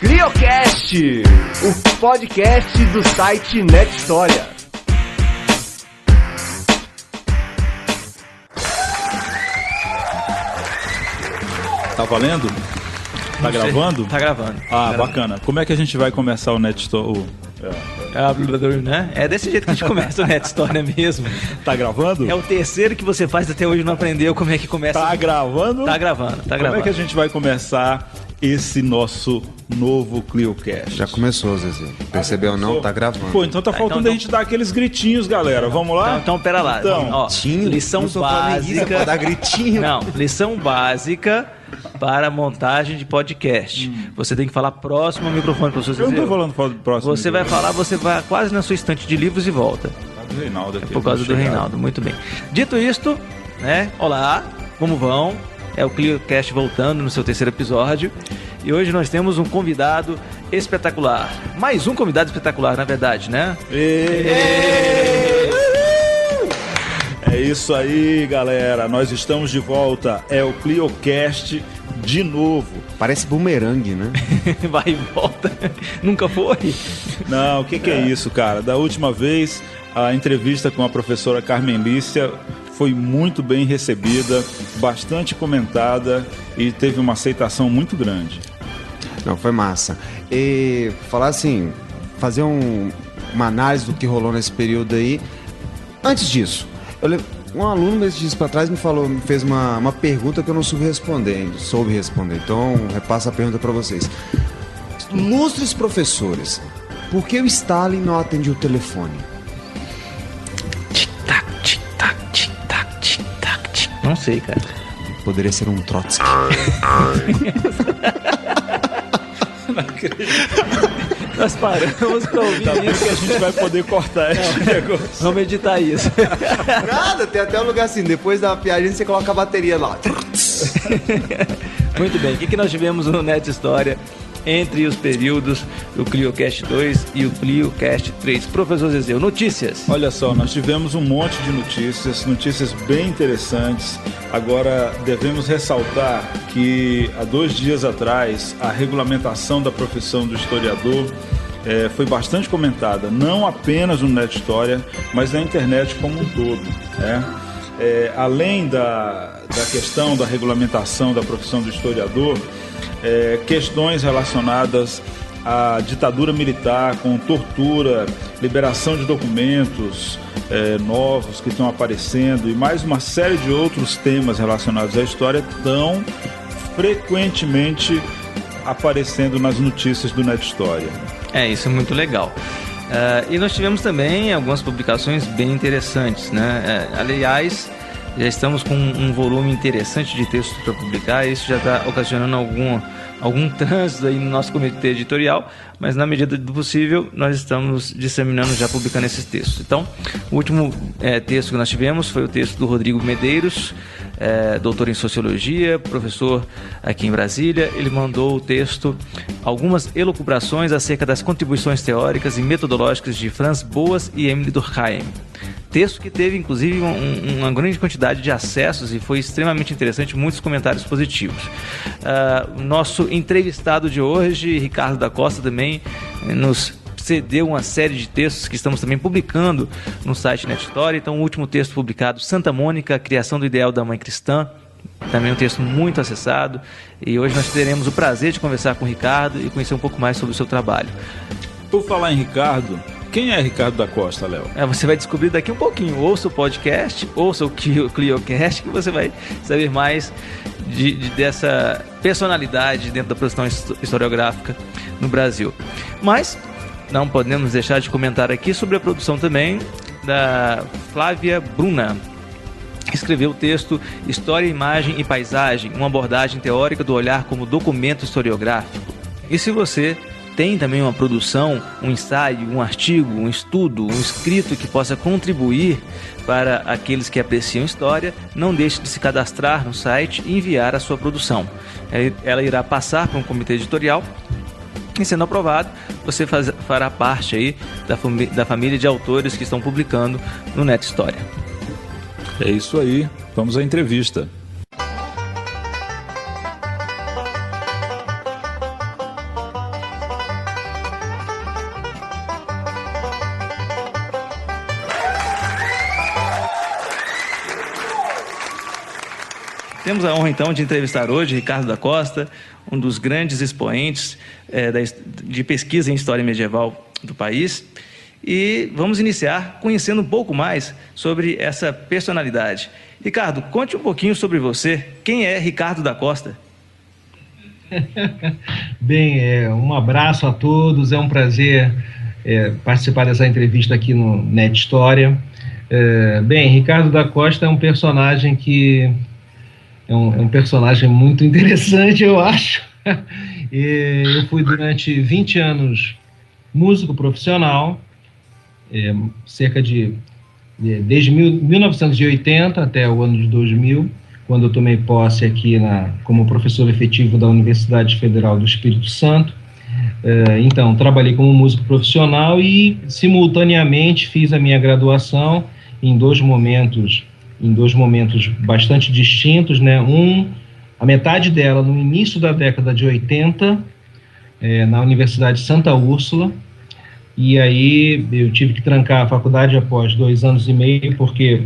Criocast, o podcast do site Net História. Tá valendo? Tá gravando? Tá gravando. Ah, Tá bacana. Como é que a gente vai começar o Net Store? o- gravando. É, né? É desse jeito que a gente começa o Net História mesmo. Tá gravando? É o terceiro que você faz até hoje e não aprendeu como é que começa. Tá gravando? Tá gravando, tá Como gravando. é que a gente vai começar esse nosso novo ClioCast? Já começou, Zezé. Percebeu ou não? Tá gravando. Pô, então tá Tá, faltando então- a gente dar aqueles gritinhos, galera. Vamos lá? Então, então pera lá. Então, Ó, Gritinho? lição Não flamenguista pra dar básica. gritinho. Não, lição básica para montagem de podcast. Você tem que falar próximo ao microfone, professor eu não tô Zezé. falando próximo. Você vai falar, você vai quase na sua estante de livros e volta. do Reinaldo aqui, Por causa do chegado. Reinaldo, muito bem. Dito isto, né? Olá, como vão? É o ClioCast voltando no seu terceiro episódio. E hoje nós temos um convidado espetacular. Mais um convidado espetacular, na verdade, né? É isso aí, galera. Nós estamos de volta. É o ClioCast de novo. Parece bumerangue, né? Vai e volta. Nunca foi? Não, o que, que é isso, cara? Da última vez, a entrevista com a professora Carmen Lícia foi muito bem recebida, bastante comentada e teve uma aceitação muito grande. Não, foi massa. E falar assim, fazer um- uma análise do que rolou nesse período aí. Antes disso, le- um aluno esses dias pra trás me falou, me fez uma, uma pergunta que eu não soube responder, soube responder. Então, repasso a pergunta pra vocês. Lustres professores, por que o Stalin não atendeu o telefone? Tic-tac, tic-tac, tic-tac, tic-tac, tic. Não sei, cara. Poderia ser um Trotsky. Nós paramos pra ouvir Tá vendo isso. que a gente vai poder cortar esse negócio. Vamos editar isso. Nada, tem até um lugar assim, depois da piadinha você coloca a bateria lá. Muito bem, o que, que nós tivemos no Net História entre os períodos do ClioCast 2 e o ClioCast 3? Professor Zezeu, notícias. Olha só, nós tivemos um monte de notícias, notícias bem interessantes. Agora, devemos ressaltar que há dois dias atrás, a regulamentação da profissão do historiador eh, foi bastante comentada, não apenas no Net História, mas na internet como um todo. né? Eh, além da, da questão da regulamentação da profissão do historiador, eh, questões relacionadas a ditadura militar com tortura, liberação de documentos eh, novos que estão aparecendo e mais uma série de outros temas relacionados à história estão frequentemente aparecendo nas notícias do Net História. É, isso é muito legal. Ah, e nós tivemos também algumas publicações bem interessantes, né? É, aliás, já estamos com um volume interessante de textos para publicar, isso já está ocasionando algum, algum trânsito aí no nosso comitê editorial, mas na medida do possível nós estamos disseminando, já publicando esses textos. Então, o último eh, texto que nós tivemos foi o texto do Rodrigo Medeiros, eh, doutor em Sociologia, professor aqui em Brasília. Ele mandou o texto Algumas elucubrações acerca das contribuições teóricas e metodológicas de Franz Boas e Emily Durkheim. Texto que teve, inclusive, um- um- uma grande quantidade de acessos e foi extremamente interessante, muitos comentários positivos. O nosso entrevistado de hoje, Ricardo da Costa, também nos cedeu uma série de textos que estamos também publicando no site Net Story. Então, o último texto publicado, Santa Mônica, criação do ideal da mãe cristã, também um texto muito acessado. E hoje nós teremos o prazer de conversar com o Ricardo e conhecer um pouco mais sobre o seu trabalho. Por falar em Ricardo, quem é Ricardo da Costa, Léo? É, você vai descobrir daqui um pouquinho. Ouça o podcast, ouça o Clio- ClioCast, que você vai saber mais de, de- dessa personalidade dentro da produção his- historiográfica no Brasil. Mas não podemos deixar de comentar aqui sobre a produção também da Flávia Bruna. Escreveu o texto História, Imagem e Paisagem, uma abordagem teórica do olhar como documento historiográfico. E se você tem também uma produção, um ensaio, um artigo, um estudo, um escrito que possa contribuir para aqueles que apreciam história, não deixe de se cadastrar no site e enviar a sua produção. Ela- Ela irá passar para um comitê editorial E sendo aprovado, você faz, fará parte aí da, da família de autores que estão publicando no Net História. É isso aí. Vamos à entrevista. Honra, então, de entrevistar hoje Ricardo da Costa, um dos grandes expoentes é, da, de pesquisa em história medieval do país. E vamos iniciar conhecendo um pouco mais sobre essa personalidade. Ricardo, conte um pouquinho sobre você. Quem é Ricardo da Costa? Bem, é, um abraço a todos. É um prazer é, participar dessa entrevista aqui no Net História. É, bem, Ricardo da Costa é um personagem que é um, é um personagem muito interessante, eu acho. eu fui durante 20 anos músico profissional, é, cerca de desde mil, 1980 até o ano de 2000, quando eu tomei posse aqui na, como professor efetivo da Universidade Federal do Espírito Santo. É, então, trabalhei como músico profissional e, simultaneamente, fiz a minha graduação em dois momentos em dois momentos bastante distintos, né? Um, a metade dela no início da década de 80, é, na Universidade Santa Úrsula, e aí eu tive que trancar a faculdade após dois anos e meio, porque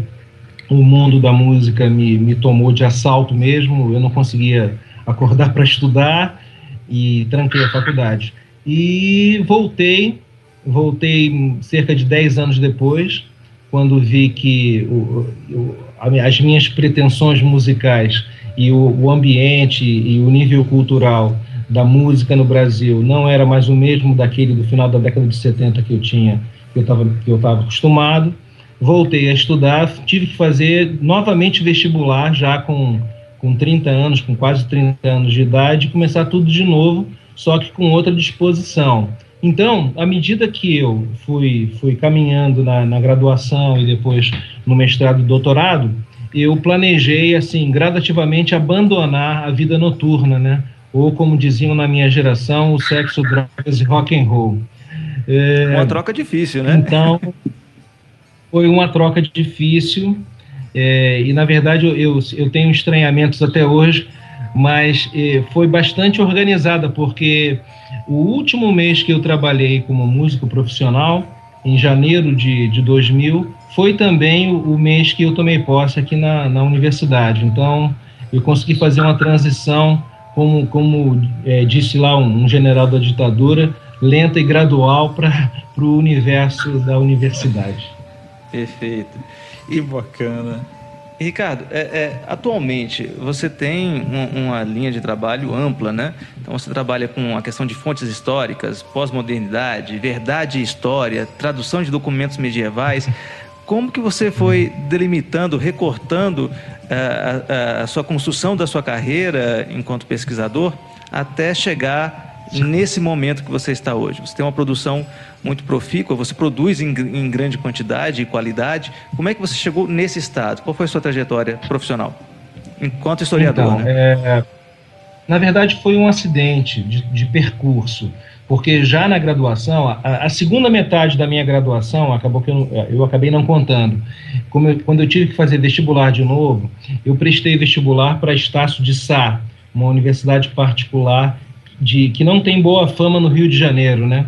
o mundo da música me, me tomou de assalto mesmo, eu não conseguia acordar para estudar e tranquei a faculdade. E voltei, voltei cerca de 10 anos depois, quando vi que o, o, as minhas pretensões musicais e o, o, ambiente e o nível cultural da música no Brasil não era mais o mesmo daquele do final da década de 70 que eu tinha, que eu estava que eu acostumado. Voltei a estudar, tive que fazer novamente vestibular já com com 30 anos, com quase 30 anos de idade, começar tudo de novo, só que com outra disposição. Então, à medida que eu fui, fui caminhando na, na graduação e depois no mestrado e doutorado, eu planejei, assim, gradativamente abandonar a vida noturna, né? Ou, como diziam na minha geração, o sexo, drogas e rock and roll. É, uma troca difícil, né? Então, foi uma troca difícil. É, e, na verdade, eu, eu, eu tenho estranhamentos até hoje, mas é, foi bastante organizada, porque o último mês que eu trabalhei como músico profissional, em janeiro de, de 2000, foi também o, o mês que eu tomei posse aqui na, na universidade. Então, eu consegui fazer uma transição, como, como é, disse lá um, um general da ditadura, lenta e gradual para o universo da universidade. Perfeito. Que bacana. Ricardo, é, é, atualmente você tem um, uma linha de trabalho ampla, né? Então você trabalha com a questão de fontes históricas, pós-modernidade, verdade e história, tradução de documentos medievais. Como que você foi delimitando, recortando a, é, a, a sua construção da sua carreira enquanto pesquisador até chegar nesse momento que você está hoje? Você tem uma produção muito profícua, você produz em, em, grande quantidade e qualidade. Como é que você chegou nesse estado? Qual foi a sua trajetória profissional? Enquanto historiador, então, né? É, na verdade, foi um acidente de, de, percurso, porque já na graduação, a, a, segunda metade da minha graduação, acabou que eu, eu acabei não contando. Eu, quando eu tive que fazer vestibular de novo, eu prestei vestibular para Estácio de Sá, uma universidade particular de que não tem boa fama no Rio de Janeiro, né?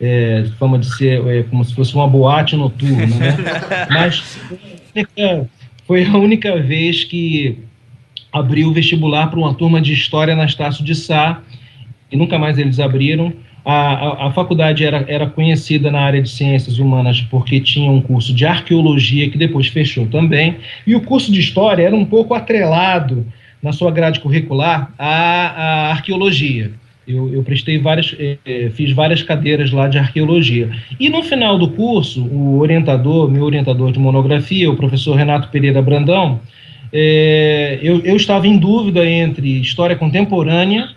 É, fama de ser é, como se fosse uma boate noturna, né? Mas foi a única vez que abriu o vestibular para uma turma de História na Estácio de Sá, e nunca mais eles abriram. A, a, a, faculdade era, era conhecida na área de ciências humanas porque tinha um curso de arqueologia que depois fechou também, e o curso de história era um pouco atrelado na sua grade curricular à, à arqueologia. Eu, eu prestei várias, eh, fiz várias cadeiras lá de arqueologia. E no final do curso, o orientador, meu orientador de monografia, o professor Renato Pereira Brandão, eh, eu, eu estava em dúvida entre história contemporânea,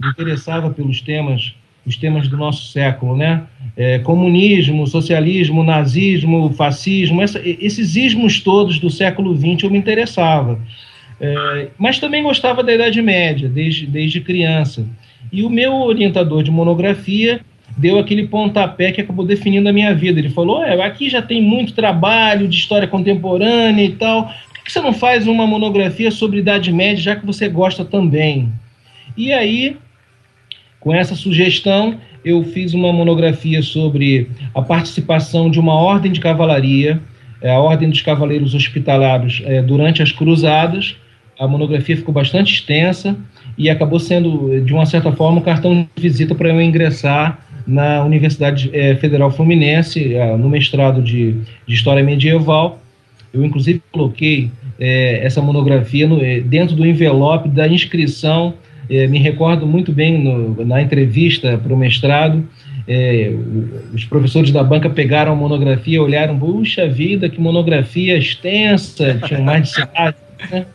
me interessava pelos temas os temas do nosso século, né? É, comunismo, socialismo, nazismo, fascismo, essa, esses ismos todos do século XX eu me interessava. É, mas também gostava da Idade Média, desde, desde criança. E o meu orientador de monografia deu aquele pontapé que acabou definindo a minha vida. Ele falou: é, aqui já tem muito trabalho de história contemporânea e tal. Por que você não faz uma monografia sobre Idade Média, já que você gosta também? E aí, com essa sugestão, eu fiz uma monografia sobre a participação de uma ordem de cavalaria, é, a Ordem dos Cavaleiros Hospitalares, é, durante as Cruzadas. A monografia ficou bastante extensa e acabou sendo, de uma certa forma, um cartão de visita para eu ingressar na Universidade é, Federal Fluminense, é, no mestrado de, de, História Medieval. Eu, inclusive, coloquei é, essa monografia no, dentro do envelope da inscrição. É, me recordo muito bem no, na entrevista para o mestrado. É, os professores da banca pegaram a monografia, olharam, puxa vida, que monografia extensa, tinha mais de 100 né?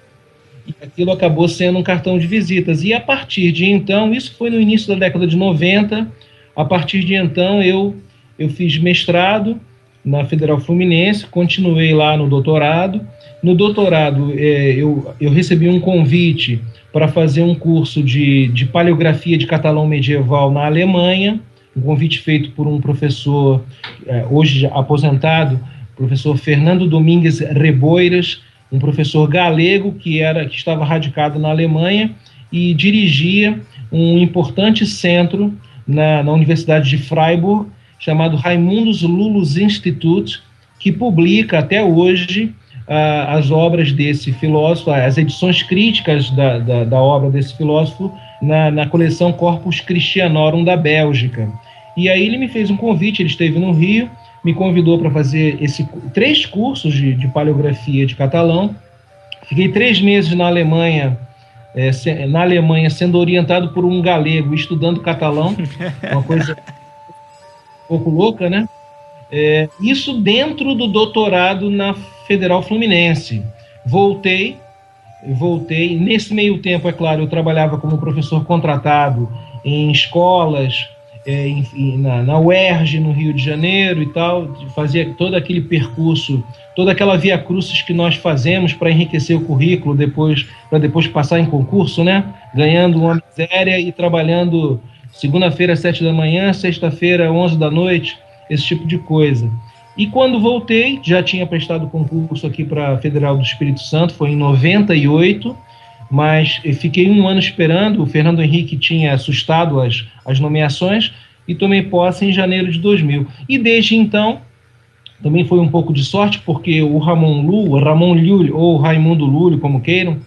Aquilo acabou sendo um cartão de visitas. E a partir de então, isso foi no início da década de 90, a partir de então, eu, eu fiz mestrado na Federal Fluminense, continuei lá no doutorado. No doutorado, é, eu, eu recebi um convite para fazer um curso de, de paleografia de catalão medieval na Alemanha, um convite feito por um professor, é, hoje aposentado, professor Fernando Domingues Reboiras, um professor galego que era que estava radicado na Alemanha e dirigia um importante centro na, na Universidade de Freiburg, chamado Raimundos Lulus Institute, que publica até hoje uh, as obras desse filósofo, as edições críticas da, da, da obra desse filósofo na, na, coleção Corpus Christianorum da Bélgica. E aí ele me fez um convite, ele esteve no Rio, me convidou para fazer esse, três cursos de, de paleografia de catalão. Fiquei três meses na Alemanha é, se, na Alemanha sendo orientado por um galego estudando catalão, uma coisa um pouco louca, né? É, isso dentro do doutorado na Federal Fluminense. Voltei, voltei. Nesse meio tempo, é claro, eu trabalhava como professor contratado em escolas, é, em, na, na UERJ, no Rio de Janeiro e tal, fazia todo aquele percurso, toda aquela via crucis que nós fazemos para enriquecer o currículo depois, para depois passar em concurso, né? Ganhando uma miséria e trabalhando segunda-feira sete da manhã, sexta-feira onze da noite, esse tipo de coisa. E quando voltei, já tinha prestado concurso aqui para a Federal do Espírito Santo, foi em 98, mas fiquei um ano esperando. O Fernando Henrique tinha assustado as, as nomeações e tomei posse em janeiro de 2000. E desde então, também foi um pouco de sorte, porque o Ramon Lu, Ramon Lully, ou Raimundo Lully, como queiram,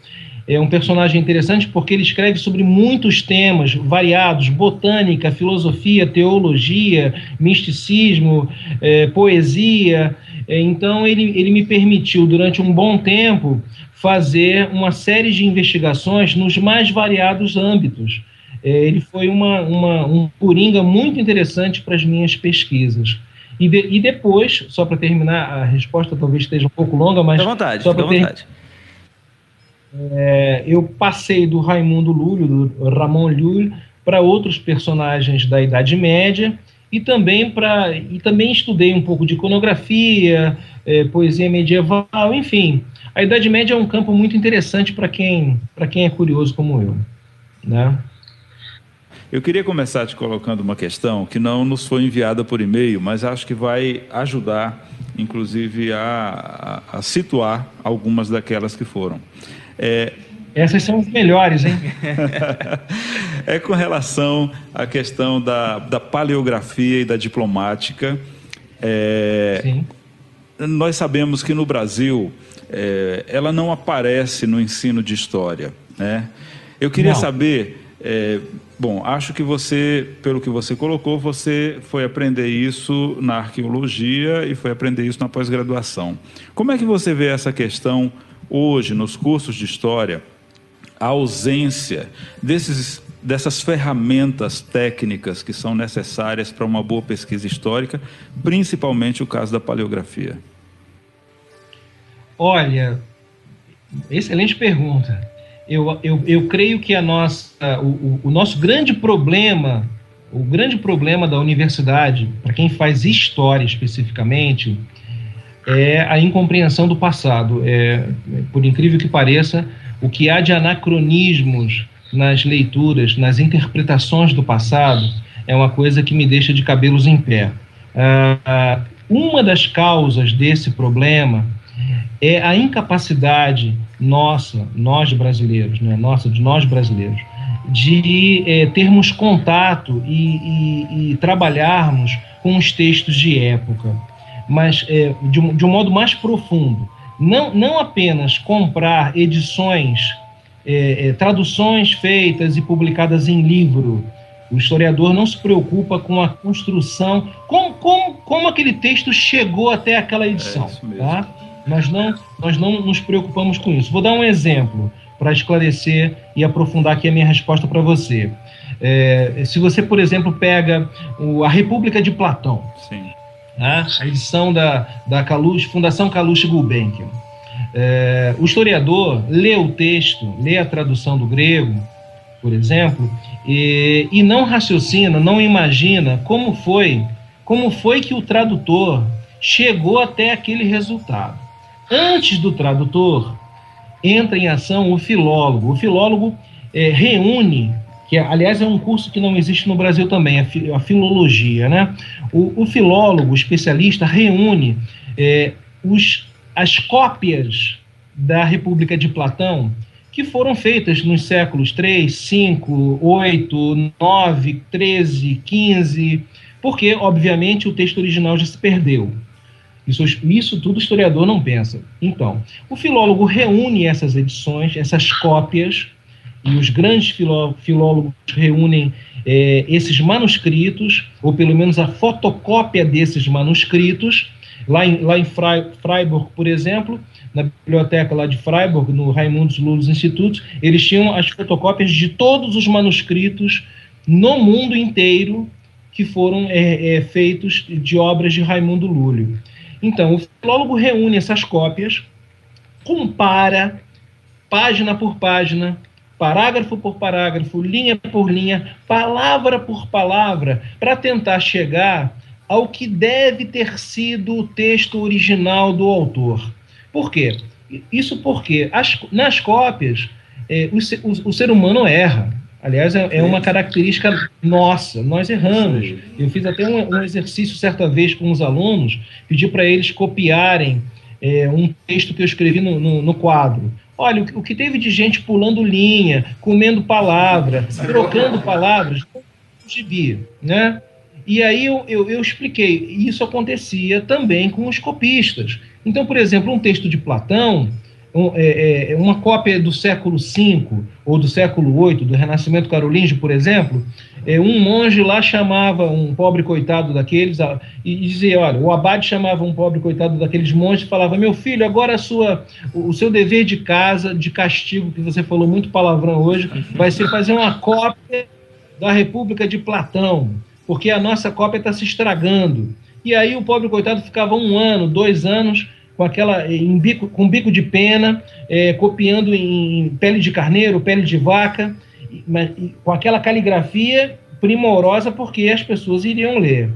é um personagem interessante porque ele escreve sobre muitos temas variados: botânica, filosofia, teologia, misticismo, é, poesia. É, então, ele, ele me permitiu, durante um bom tempo, fazer uma série de investigações nos mais variados âmbitos. É, ele foi uma, uma, um coringa muito interessante para as minhas pesquisas. E, de, e depois, só para terminar, a resposta talvez esteja um pouco longa, mas. À vontade, só à vontade. É, eu passei do Raimundo Lúlio, do Ramon Lúlio, para outros personagens da Idade Média e também para e também estudei um pouco de iconografia, é, poesia medieval, enfim, a Idade Média é um campo muito interessante para quem, quem é curioso como eu. Né? Eu queria começar te colocando uma questão que não nos foi enviada por e-mail, mas acho que vai ajudar, inclusive, a, a, a situar algumas daquelas que foram. É, essas são as melhores, hein? é com relação à questão da, da paleografia e da diplomática. É, Sim. Nós sabemos que no Brasil é, ela não aparece no ensino de história. Né? Eu queria não. saber, é, bom, acho que você, pelo que você colocou, você foi aprender isso na arqueologia e foi aprender isso na pós-graduação. Como é que você vê essa questão hoje nos cursos de história? A ausência desses dessas ferramentas técnicas que são necessárias para uma boa pesquisa histórica, principalmente o caso da paleografia. Olha, excelente pergunta. Eu, eu, eu creio que a nossa, o, o nosso grande problema, o grande problema da universidade, para quem faz história especificamente, é a incompreensão do passado. É, por incrível que pareça, o que há de anacronismos nas leituras, nas interpretações do passado, é uma coisa que me deixa de cabelos em pé. Uh, uma das causas desse problema é a incapacidade nossa, nós brasileiros, né, nossa, de nós brasileiros, de é, termos contato e, e, e, trabalharmos com os textos de época, mas é, de, um, de um modo mais profundo. Não, não apenas comprar edições, é, é traduções feitas e publicadas em livro, o historiador não se preocupa com a construção, como, como, como aquele texto chegou até aquela edição. É tá? Nós, não, nós não nos preocupamos com isso. Vou dar um exemplo para esclarecer e aprofundar aqui a minha resposta para você. É, se você, por exemplo, pega o, a República de Platão, tá? a edição da, da Kalush, Fundação Kalush Gulbenkian, é, o historiador lê o texto, lê a tradução do grego, por exemplo, e, e não raciocina, não imagina como foi, como foi que o tradutor chegou até aquele resultado. Antes do tradutor, entra em ação o filólogo. O filólogo é, reúne, que aliás é um curso que não existe no Brasil também, a, filologia, né? O, o filólogo, o especialista, reúne é, os, as cópias da República de Platão que foram feitas nos séculos 3, 5, 8, 9, 13, 15, porque, obviamente, o texto original já se perdeu. Isso, isso tudo o historiador não pensa. Então, o filólogo reúne essas edições, essas cópias, e os grandes filó filólogos reúnem é, esses manuscritos, ou pelo menos a fotocópia desses manuscritos. Lá em, lá em Freiburg, por exemplo, na biblioteca lá de Freiburg, no Raimundos Lulos Instituto, eles tinham as fotocópias de todos os manuscritos no mundo inteiro que foram é, é, feitos de obras de Raimundo Lúlio. Então, o filólogo reúne essas cópias, compara página por página, parágrafo por parágrafo, linha por linha, palavra por palavra, para tentar chegar ao que deve ter sido o texto original do autor. Por quê? Isso porque as, nas cópias é, o, o, o, ser humano erra. Aliás, é, é, uma característica nossa, nós erramos. Eu fiz até um, um exercício certa vez com os alunos, pedi para eles copiarem é, um texto que eu escrevi no, no, no quadro. Olha, o, o, que teve de gente pulando linha, comendo palavra, trocando palavras, gibi, né? E aí eu, eu, eu expliquei, isso acontecia também com os copistas. Então, por exemplo, um texto de Platão, um, é, é, uma cópia do século V ou do século VIII, do Renascimento Carolíngio, por exemplo, é, um monge lá chamava um pobre coitado daqueles e dizia, olha, o abade chamava um pobre coitado daqueles monges e falava, meu filho, agora sua, o seu dever de casa, de castigo, que você falou muito palavrão hoje, vai ser fazer uma cópia da República de Platão, porque a nossa cópia está se estragando. E aí o pobre coitado ficava um ano, dois anos com aquela em bico, com bico de pena, é, copiando em pele de carneiro, pele de vaca, mas, com aquela caligrafia primorosa porque as pessoas iriam ler.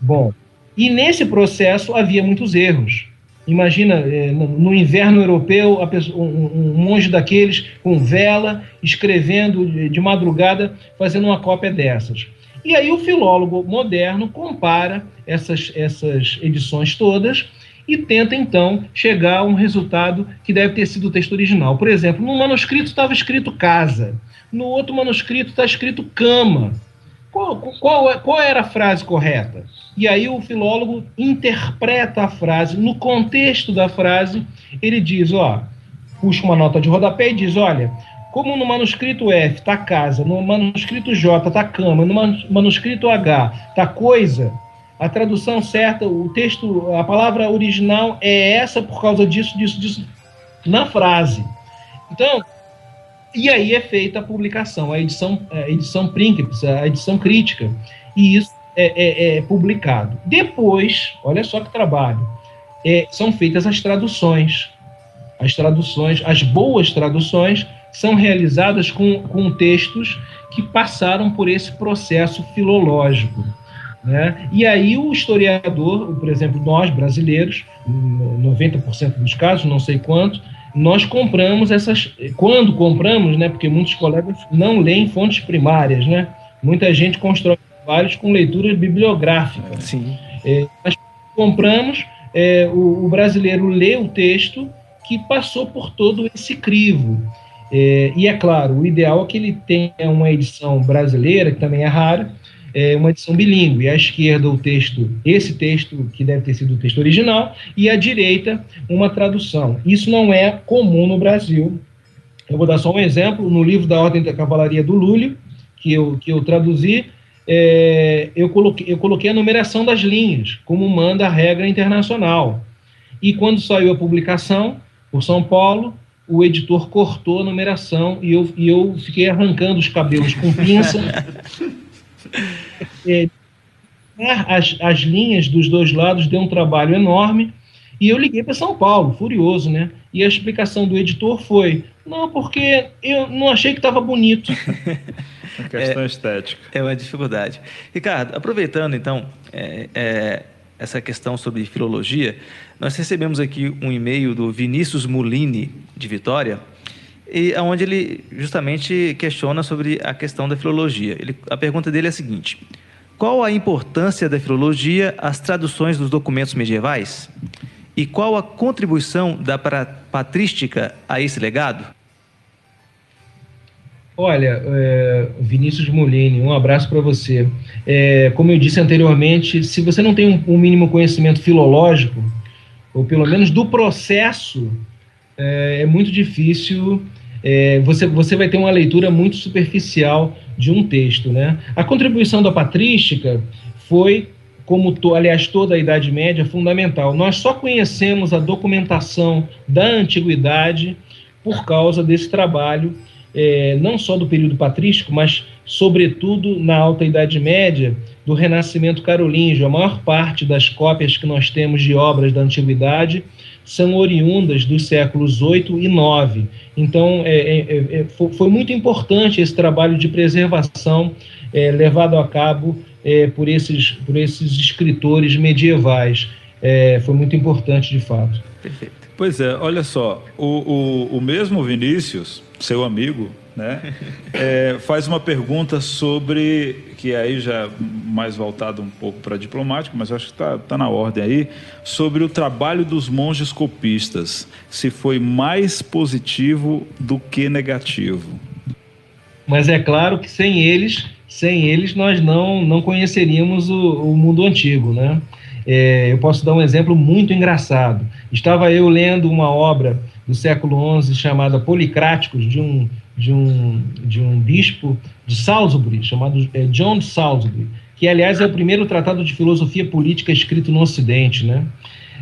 Bom, e nesse processo havia muitos erros. Imagina, é, no inverno europeu, um, monge daqueles com vela, escrevendo de, de madrugada, fazendo uma cópia dessas. E aí o filólogo moderno compara essas, essas edições todas e tenta então chegar a um resultado que deve ter sido o texto original. Por exemplo, no manuscrito estava escrito casa, no outro manuscrito está escrito cama. Qual, qual, qual, era a frase correta? E aí o filólogo interpreta a frase, no contexto da frase, ele diz, ó, puxa uma nota de rodapé e diz, olha, como no manuscrito F está casa, no manuscrito J está cama, no manuscrito H está coisa, a tradução certa, o texto, a palavra original é essa por causa disso, disso, disso, na frase. Então, e aí é feita a publicação, a edição, a edição Princeps, a edição crítica, e isso é, é, é publicado. Depois, olha só que trabalho, é, são feitas as traduções, as traduções, as boas traduções são realizadas com, com textos que passaram por esse processo filológico. Né? E aí o historiador, por exemplo, nós brasileiros, 90% dos casos, não sei quantos, nós compramos essas. Quando compramos, né? Porque muitos colegas não leem fontes primárias, né? Muita gente constrói trabalhos com leitura bibliográfica. Sim. É, mas compramos, é, o, o, brasileiro lê o texto que passou por todo esse crivo. É, e é claro, o ideal é que ele tenha uma edição brasileira, que também é rara, é, uma edição bilíngue. À esquerda, o texto, esse texto, que deve ter sido o texto original, e à direita, uma tradução. Isso não é comum no Brasil. Eu vou dar só um exemplo. No livro da Ordem da Cavalaria do Lúlio, que eu, que eu traduzi, é, eu, coloquei, eu coloquei a numeração das linhas, como manda a regra internacional. E quando saiu a publicação, por São Paulo, o editor cortou a numeração e eu, e eu fiquei arrancando os cabelos com pinça É, as, as linhas dos dois lados deu um trabalho enorme. E eu liguei para São Paulo, furioso, né? E a explicação do editor foi: não, porque eu não achei que estava bonito. Uma questão é, estética. É uma dificuldade. Ricardo, aproveitando então é, é, essa questão sobre filologia, nós recebemos aqui um e-mail do Vinícius Mulini, de Vitória, e onde ele justamente questiona sobre a questão da filologia. Ele, a pergunta dele é a seguinte: qual a importância da filologia às traduções dos documentos medievais? E qual a contribuição da patrística a esse legado? Olha, é, Vinícius Molini, um abraço para você. É, como eu disse anteriormente, se você não tem um, um, mínimo conhecimento filológico, ou pelo menos do processo, é, é muito difícil é, você, você vai ter uma leitura muito superficial de um texto. Né? A contribuição da patrística foi, como to, aliás toda a Idade Média, fundamental. Nós só conhecemos a documentação da antiguidade por causa desse trabalho, é, não só do período patrístico, mas, sobretudo, na Alta Idade Média, do Renascimento Carolíngio. A maior parte das cópias que nós temos de obras da antiguidade são oriundas dos séculos 8 e 9. Então, é, é, é, é foi muito importante esse trabalho de preservação é, levado a cabo é, por, esses, por esses escritores medievais. foi muito importante, de fato. Perfeito. Pois é, olha só, o, o, o mesmo Vinícius, seu amigo, né? É, faz uma pergunta sobre, que aí já mais voltado um pouco para diplomático, mas acho que está tá na ordem aí, sobre o trabalho dos monges copistas, se foi mais positivo do que negativo. Mas é claro que sem eles, sem eles nós não, não conheceríamos o, o mundo antigo, né? É, eu posso dar um exemplo muito engraçado. Estava eu lendo uma obra do século XI chamada Policráticos, de um de um, de um bispo de Salisbury, chamado é, John Salisbury, que, aliás, é o primeiro tratado de filosofia política escrito no Ocidente. Né?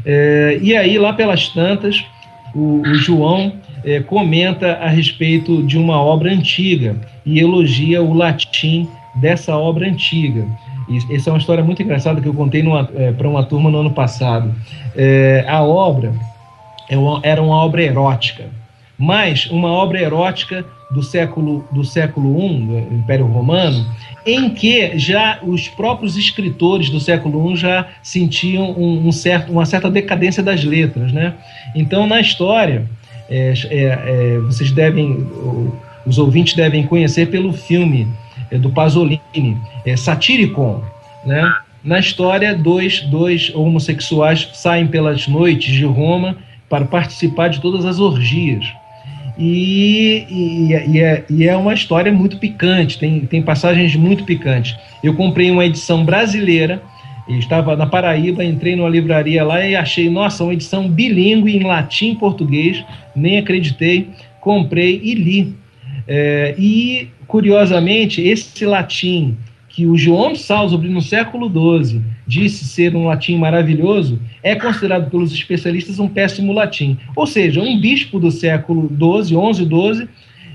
É, e aí, lá pelas tantas, o, o João é, comenta a respeito de uma obra antiga e elogia o latim dessa obra antiga. Essa é uma história muito engraçada que eu contei é, para uma turma no ano passado. É, a obra é era uma obra erótica, mas uma obra erótica do século do século I, do Império Romano, em que já os próprios escritores do século I já sentiam um, um certo, uma certa decadência das letras, né? Então, na história, é, é, é, vocês devem, os ouvintes devem conhecer pelo filme é, do Pasolini, é, Satiricon, né? Na história, dois, dois homossexuais saem pelas noites de Roma para participar de todas as orgias. E, e, e, é, e, é, uma história muito picante, tem, tem passagens muito picantes. Eu comprei uma edição brasileira, estava na Paraíba, entrei numa livraria lá e achei, nossa, uma edição bilíngue em latim e português, nem acreditei, comprei e li. É, e, curiosamente, esse latim que o João de Salisbury, no século XII, disse ser um latim maravilhoso, é considerado pelos especialistas um péssimo latim. Ou seja, um bispo do século XII, XI, XII,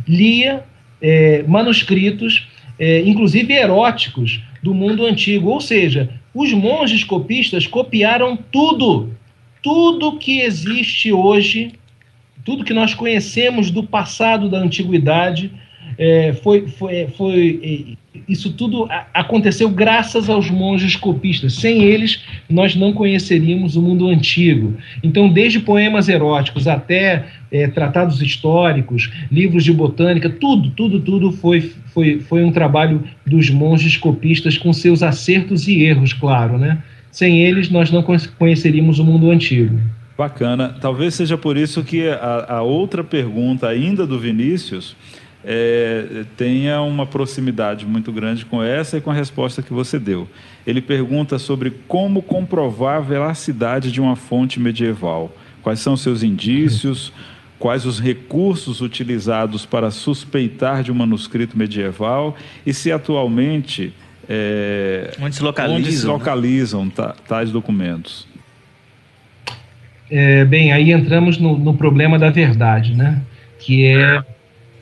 lia é, manuscritos, é, inclusive eróticos, do mundo antigo. Ou seja, os monges copistas copiaram tudo, tudo que existe hoje, tudo que nós conhecemos do passado da antiguidade, é, foi, foi, foi, é, isso tudo aconteceu graças aos monges copistas. Sem eles, nós não conheceríamos o mundo antigo. Então, desde poemas eróticos até é, tratados históricos, livros de botânica, tudo, tudo, tudo foi, foi, foi um trabalho dos monges copistas com seus acertos e erros, claro, né? Sem eles, nós não conheceríamos o mundo antigo. Bacana. Talvez seja por isso que a, a outra pergunta ainda do Vinícius é, tenha uma proximidade muito grande com essa e com a resposta que você deu. Ele pergunta sobre como comprovar a veracidade de uma fonte medieval. Quais são seus indícios? Quais os recursos utilizados para suspeitar de um manuscrito medieval? E se atualmente. É, onde se localizam, onde se localizam né? tais documentos? É, bem, aí entramos no, no problema da verdade, né? Que é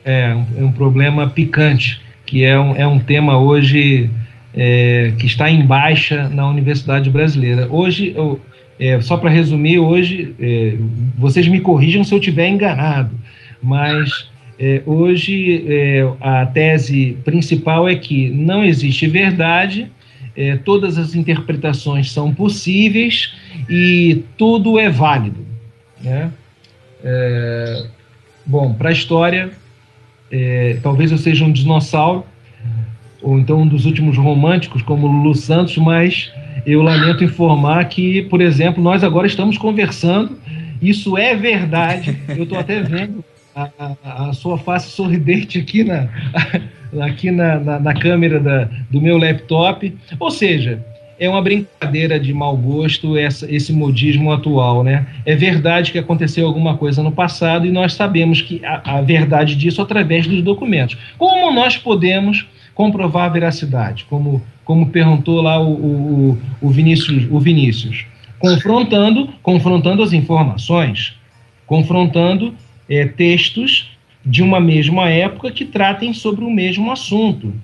é um, é um problema picante, que é um, é um tema hoje é, que está em baixa na Universidade Brasileira. Hoje, eu, é, só para resumir, hoje, é, vocês me corrijam se eu estiver enganado, mas é, hoje é, a tese principal é que não existe verdade, é, todas as interpretações são possíveis e tudo é válido. Né? bom, para a história, é, talvez eu seja um dinossauro, ou então um dos últimos românticos, como Lulu Santos, mas eu lamento informar que, por exemplo, nós agora estamos conversando, isso é verdade, eu estou até vendo a, a, a, sua face sorridente aqui na, aqui na, na, na câmera da, do meu laptop, ou seja, é uma brincadeira de mau gosto essa, esse modismo atual, né? É verdade que aconteceu alguma coisa no passado e nós sabemos que a, a verdade disso através dos documentos. Como nós podemos comprovar a veracidade? Como, como perguntou lá o, o, o, Vinícius, o Vinícius. Confrontando, confrontando as informações, confrontando é, textos de uma mesma época que tratem sobre o mesmo assunto.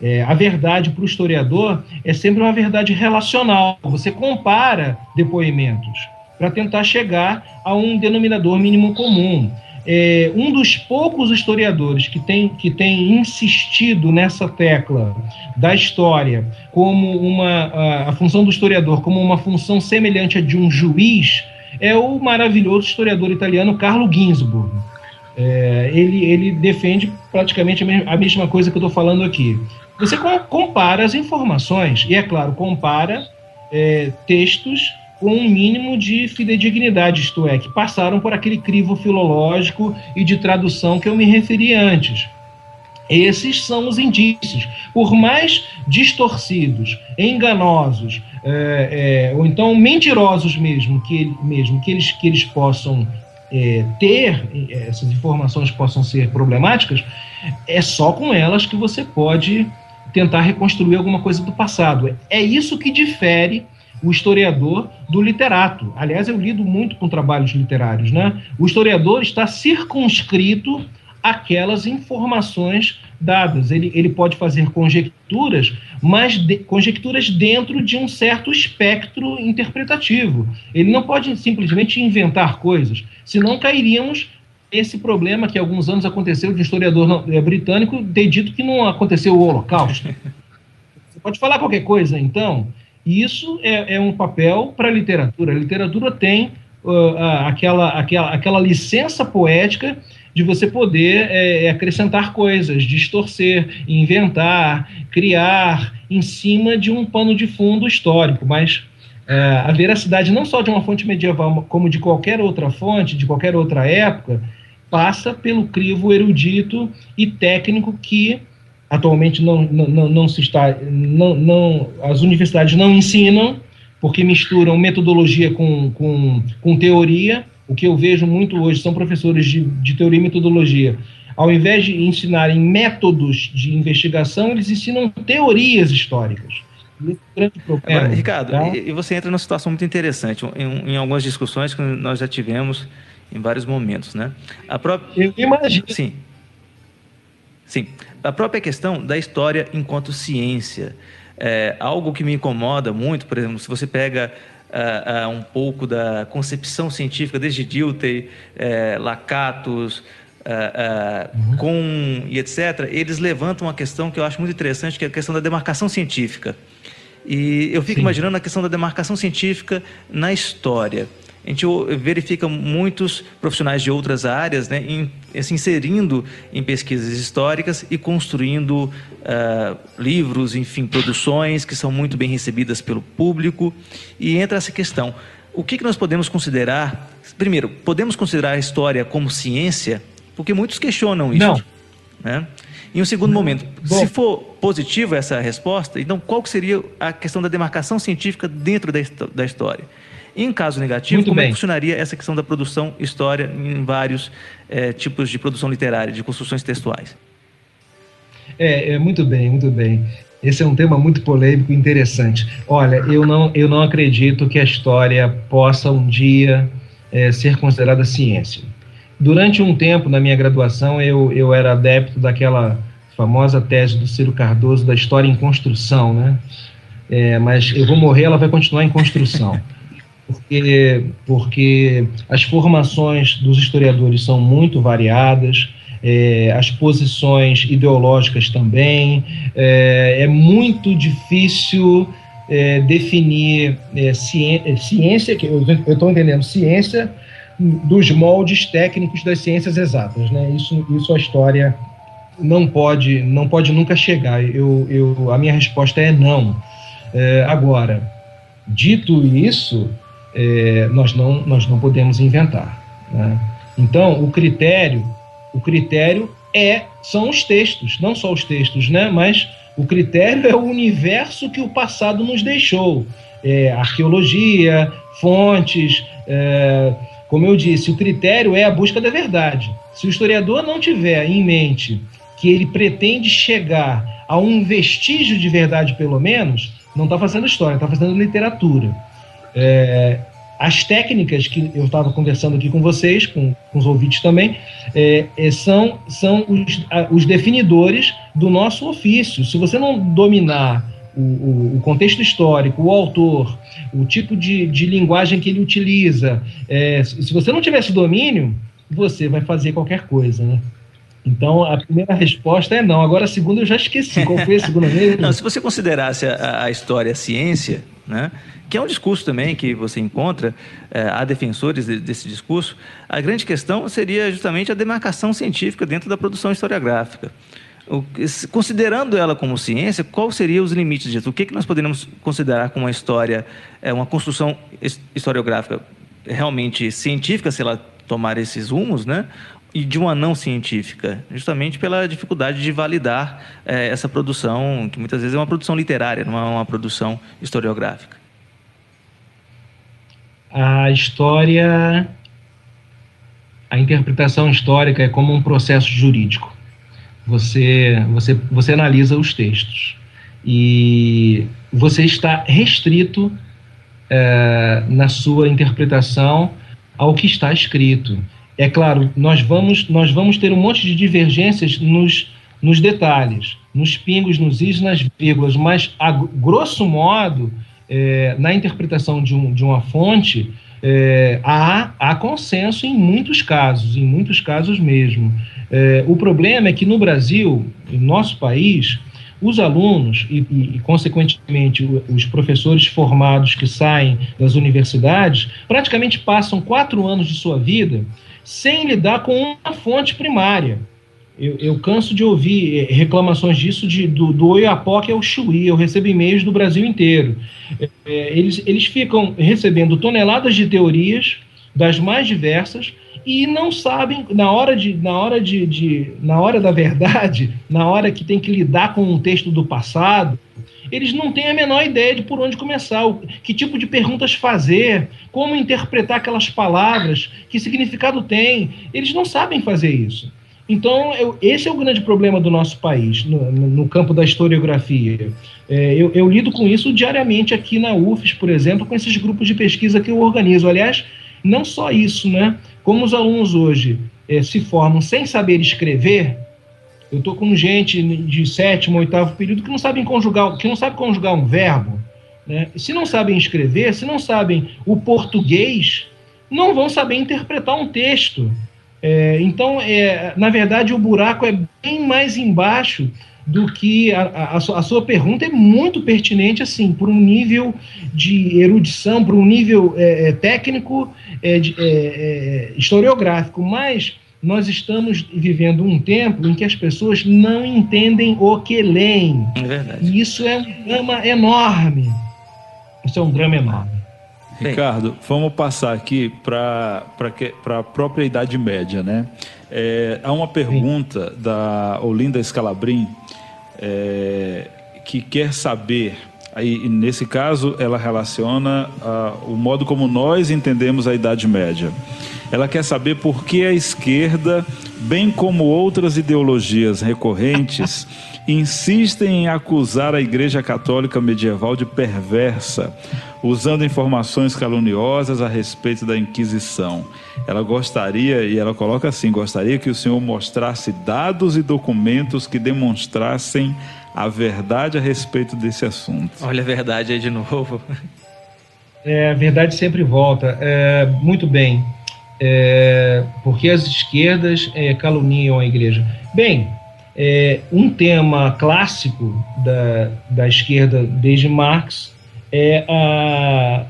É, a verdade para o historiador é sempre uma verdade relacional. Você compara depoimentos para tentar chegar a um denominador mínimo comum. É, um dos poucos historiadores que tem, que tem insistido nessa tecla da história como uma a, a função do historiador como uma função semelhante à de um juiz é o maravilhoso historiador italiano Carlo Ginzburg. É, ele, ele defende praticamente a mesma coisa que eu estou falando aqui. Você compara as informações, e é claro, compara é, textos com um mínimo de fidedignidade, isto é, que passaram por aquele crivo filológico e de tradução que eu me referi antes. Esses são os indícios. Por mais distorcidos, enganosos, é, é, ou então mentirosos mesmo que, mesmo, que, eles, que eles possam é, ter, essas informações possam ser problemáticas, é só com elas que você pode tentar reconstruir alguma coisa do passado. É isso que difere o historiador do literato. Aliás, eu lido muito com trabalhos literários, né? O historiador está circunscrito àquelas informações dadas. Ele, ele pode fazer conjecturas, mas de, conjecturas dentro de um certo espectro interpretativo. Ele não pode simplesmente inventar coisas, senão cairíamos esse problema que alguns anos aconteceu de um historiador é, britânico ter dito que não aconteceu o Holocausto. Você pode falar qualquer coisa, então. Isso é, é um papel para a literatura. A literatura tem uh, aquela, aquela, aquela licença poética de você poder é, acrescentar coisas, distorcer, inventar, criar em cima de um pano de fundo histórico. Mas é, a veracidade não só de uma fonte medieval, como de qualquer outra fonte, de qualquer outra época, passa pelo crivo erudito e técnico que atualmente não, não, não se está, não, não, as universidades não ensinam, porque misturam metodologia com, com, com teoria. O que eu vejo muito hoje são professores de, de teoria e metodologia. Ao invés de ensinarem métodos de investigação, eles ensinam teorias históricas. É Agora, Ricardo, tá? e você entra numa situação muito interessante. Em, em algumas discussões que nós já tivemos em vários momentos, né? A própria... Eu imagino. Sim. Sim. A própria questão da história enquanto ciência. É algo que me incomoda muito, por exemplo, se você pega uh, uh, um pouco da concepção científica desde Dilthey, uh, Lakatos, uh, uh, com e etc., eles levantam uma questão que eu acho muito interessante, que é a questão da demarcação científica. E eu fico Sim. imaginando a questão da demarcação científica na história. A gente verifica muitos profissionais de outras áreas né, em, se inserindo em pesquisas históricas e construindo uh, livros, enfim, produções que são muito bem recebidas pelo público. E entra essa questão: o que, que nós podemos considerar? Primeiro, podemos considerar a história como ciência? Porque muitos questionam isso. Não. Né? Em um segundo momento, Bom. se for positiva essa resposta, então qual seria a questão da demarcação científica dentro da, da história? Em caso negativo, muito como é funcionaria essa questão da produção história em vários é, tipos de produção literária, de construções textuais? É, é, muito bem, muito bem. Esse é um tema muito polêmico e interessante. Olha, eu não, eu não acredito que a história possa um dia é, ser considerada ciência. Durante um tempo, na minha graduação, eu, eu era adepto daquela famosa tese do Ciro Cardoso da história em construção, né? É, mas eu vou morrer, ela vai continuar em construção. Porque, porque as formações dos historiadores são muito variadas, é, as posições ideológicas também. É, é muito difícil é, definir é, ciência, ciência, que eu estou entendendo, ciência dos moldes técnicos das ciências exatas, né? Isso, isso a história não pode, não pode nunca chegar. Eu, eu, a minha resposta é não. É, agora, dito isso, é, nós não, nós não podemos inventar. Né? Então, o critério, o critério é são os textos, não só os textos, né? Mas o critério é o universo que o passado nos deixou, é, arqueologia, fontes. É, como eu disse, o critério é a busca da verdade. Se o historiador não tiver em mente que ele pretende chegar a um vestígio de verdade, pelo menos, não está fazendo história, está fazendo literatura. É, as técnicas que eu estava conversando aqui com vocês, com, com os ouvintes também, é, é, são, são os, os definidores do nosso ofício. Se você não dominar o, o, o, contexto histórico, o autor, o tipo de, de linguagem que ele utiliza. É, se você não tiver esse domínio, você vai fazer qualquer coisa, né? Então, a primeira resposta é não. Agora, a segunda eu já esqueci. Qual foi a segunda mesmo? não, se você considerasse a, a história a ciência, né, que é um discurso também que você encontra, é, há defensores de, desse discurso, a grande questão seria justamente a demarcação científica dentro da produção historiográfica considerando ela como ciência, quais seriam os limites disso? O que, que nós poderíamos considerar como uma história, é, uma construção historiográfica realmente científica, se ela tomar esses rumos, né? E de uma não científica, justamente pela dificuldade de validar é, essa produção, que muitas vezes é uma produção literária, não é uma produção historiográfica. A história, a interpretação histórica é como um processo jurídico você, você, você analisa os textos e você está restrito é, na sua interpretação ao que está escrito. É claro, nós vamos, nós vamos ter um monte de divergências nos, nos detalhes, nos pingos, nos is, nas vírgulas, mas, a grosso modo, é, na interpretação de, um, de uma fonte, é, há, há consenso em muitos casos, em muitos casos mesmo. É, o problema é que no Brasil, no nosso país, os alunos e, e, e, consequentemente, os professores formados que saem das universidades praticamente passam quatro anos de sua vida sem lidar com uma fonte primária. Eu, eu canso de ouvir é, reclamações disso de, do, do Oiapoque ao Chuí. Eu recebo e-mails do Brasil inteiro. É, eles, eles ficam recebendo toneladas de teorias das mais diversas e não sabem na hora de na hora de, de, na hora da verdade na hora que tem que lidar com um texto do passado eles não têm a menor ideia de por onde começar o, que tipo de perguntas fazer como interpretar aquelas palavras que significado tem. Eles não sabem fazer isso. Então eu, esse é o grande problema do nosso país no, no campo da historiografia. É, eu, eu lido com isso diariamente aqui na UFES por exemplo com esses grupos de pesquisa que eu organizo. Aliás não só isso, né? Como os alunos hoje é, se formam sem saber escrever, eu estou com gente de sétimo, oitavo período que não sabem conjugar, que não sabe conjugar um verbo. Né? Se não sabem escrever, se não sabem o português, não vão saber interpretar um texto. É, então, é, na verdade, o buraco é bem mais embaixo do que a, a, a, sua pergunta é muito pertinente, assim, por um nível de erudição, por um nível é, é técnico, é, de, é, historiográfico, mas nós estamos vivendo um tempo em que as pessoas não entendem o que leem. É verdade. E isso é um drama enorme. Isso é um drama enorme. Ricardo, vamos passar aqui para a própria Idade Média, né? É, há uma pergunta Sim. da Olinda Scalabrin é, que quer saber, aí nesse caso ela relaciona a, o modo como nós entendemos a Idade Média. Ela quer saber por que a esquerda, bem como outras ideologias recorrentes, insistem em acusar a Igreja Católica medieval de perversa, usando informações caluniosas a respeito da Inquisição. Ela gostaria, e ela coloca assim: gostaria que o senhor mostrasse dados e documentos que demonstrassem a verdade a respeito desse assunto. Olha a verdade aí de novo. É, a verdade sempre volta. É, muito bem. É, porque as esquerdas é, caluniam a igreja. Bem, é, um tema clássico da, da esquerda desde Marx é a,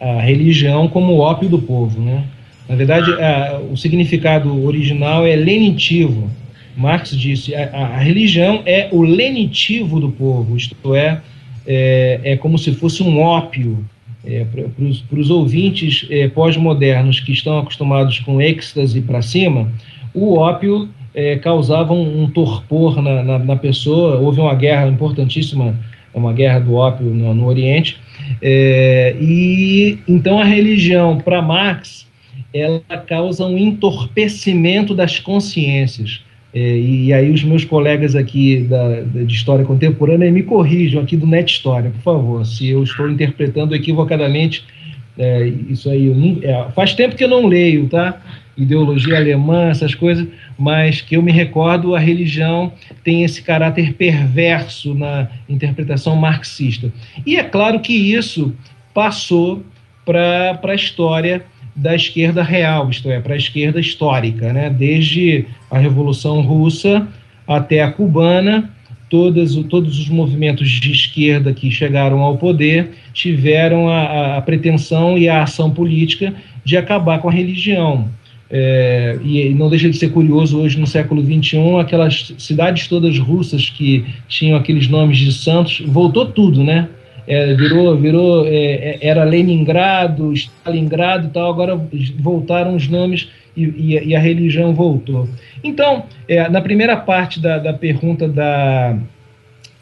a religião como ópio do povo. Né? Na verdade, a, o significado original é lenitivo. Marx disse a, a religião é o lenitivo do povo, isto é, é, é como se fosse um ópio é, para os ouvintes é, pós-modernos que estão acostumados com êxtase para cima, o ópio é, causava um, um torpor na, na, na, pessoa. Houve uma guerra importantíssima, uma guerra do ópio no, no Oriente. É, e então a religião, para Marx, ela causa um entorpecimento das consciências. É, e aí os meus colegas aqui da, de História Contemporânea me corrijam aqui do Net História, por favor, se eu estou interpretando equivocadamente é, isso aí. É, faz tempo que eu não leio, tá? Ideologia alemã, essas coisas, mas que eu me recordo, a religião tem esse caráter perverso na interpretação marxista. E é claro que isso passou para a história da esquerda real, isto é, para a esquerda histórica, né? desde a Revolução Russa até a cubana, todos os movimentos de esquerda que chegaram ao poder tiveram a, a pretensão e a ação política de acabar com a religião. É, e não deixa de ser curioso hoje no século XXI, aquelas cidades todas russas que tinham aqueles nomes de santos, voltou tudo, né? É, virou, virou é, é, era Leningrado, Stalingrado e tal, agora voltaram os nomes e, e, e a religião voltou. Então, é, na primeira parte da, da pergunta da.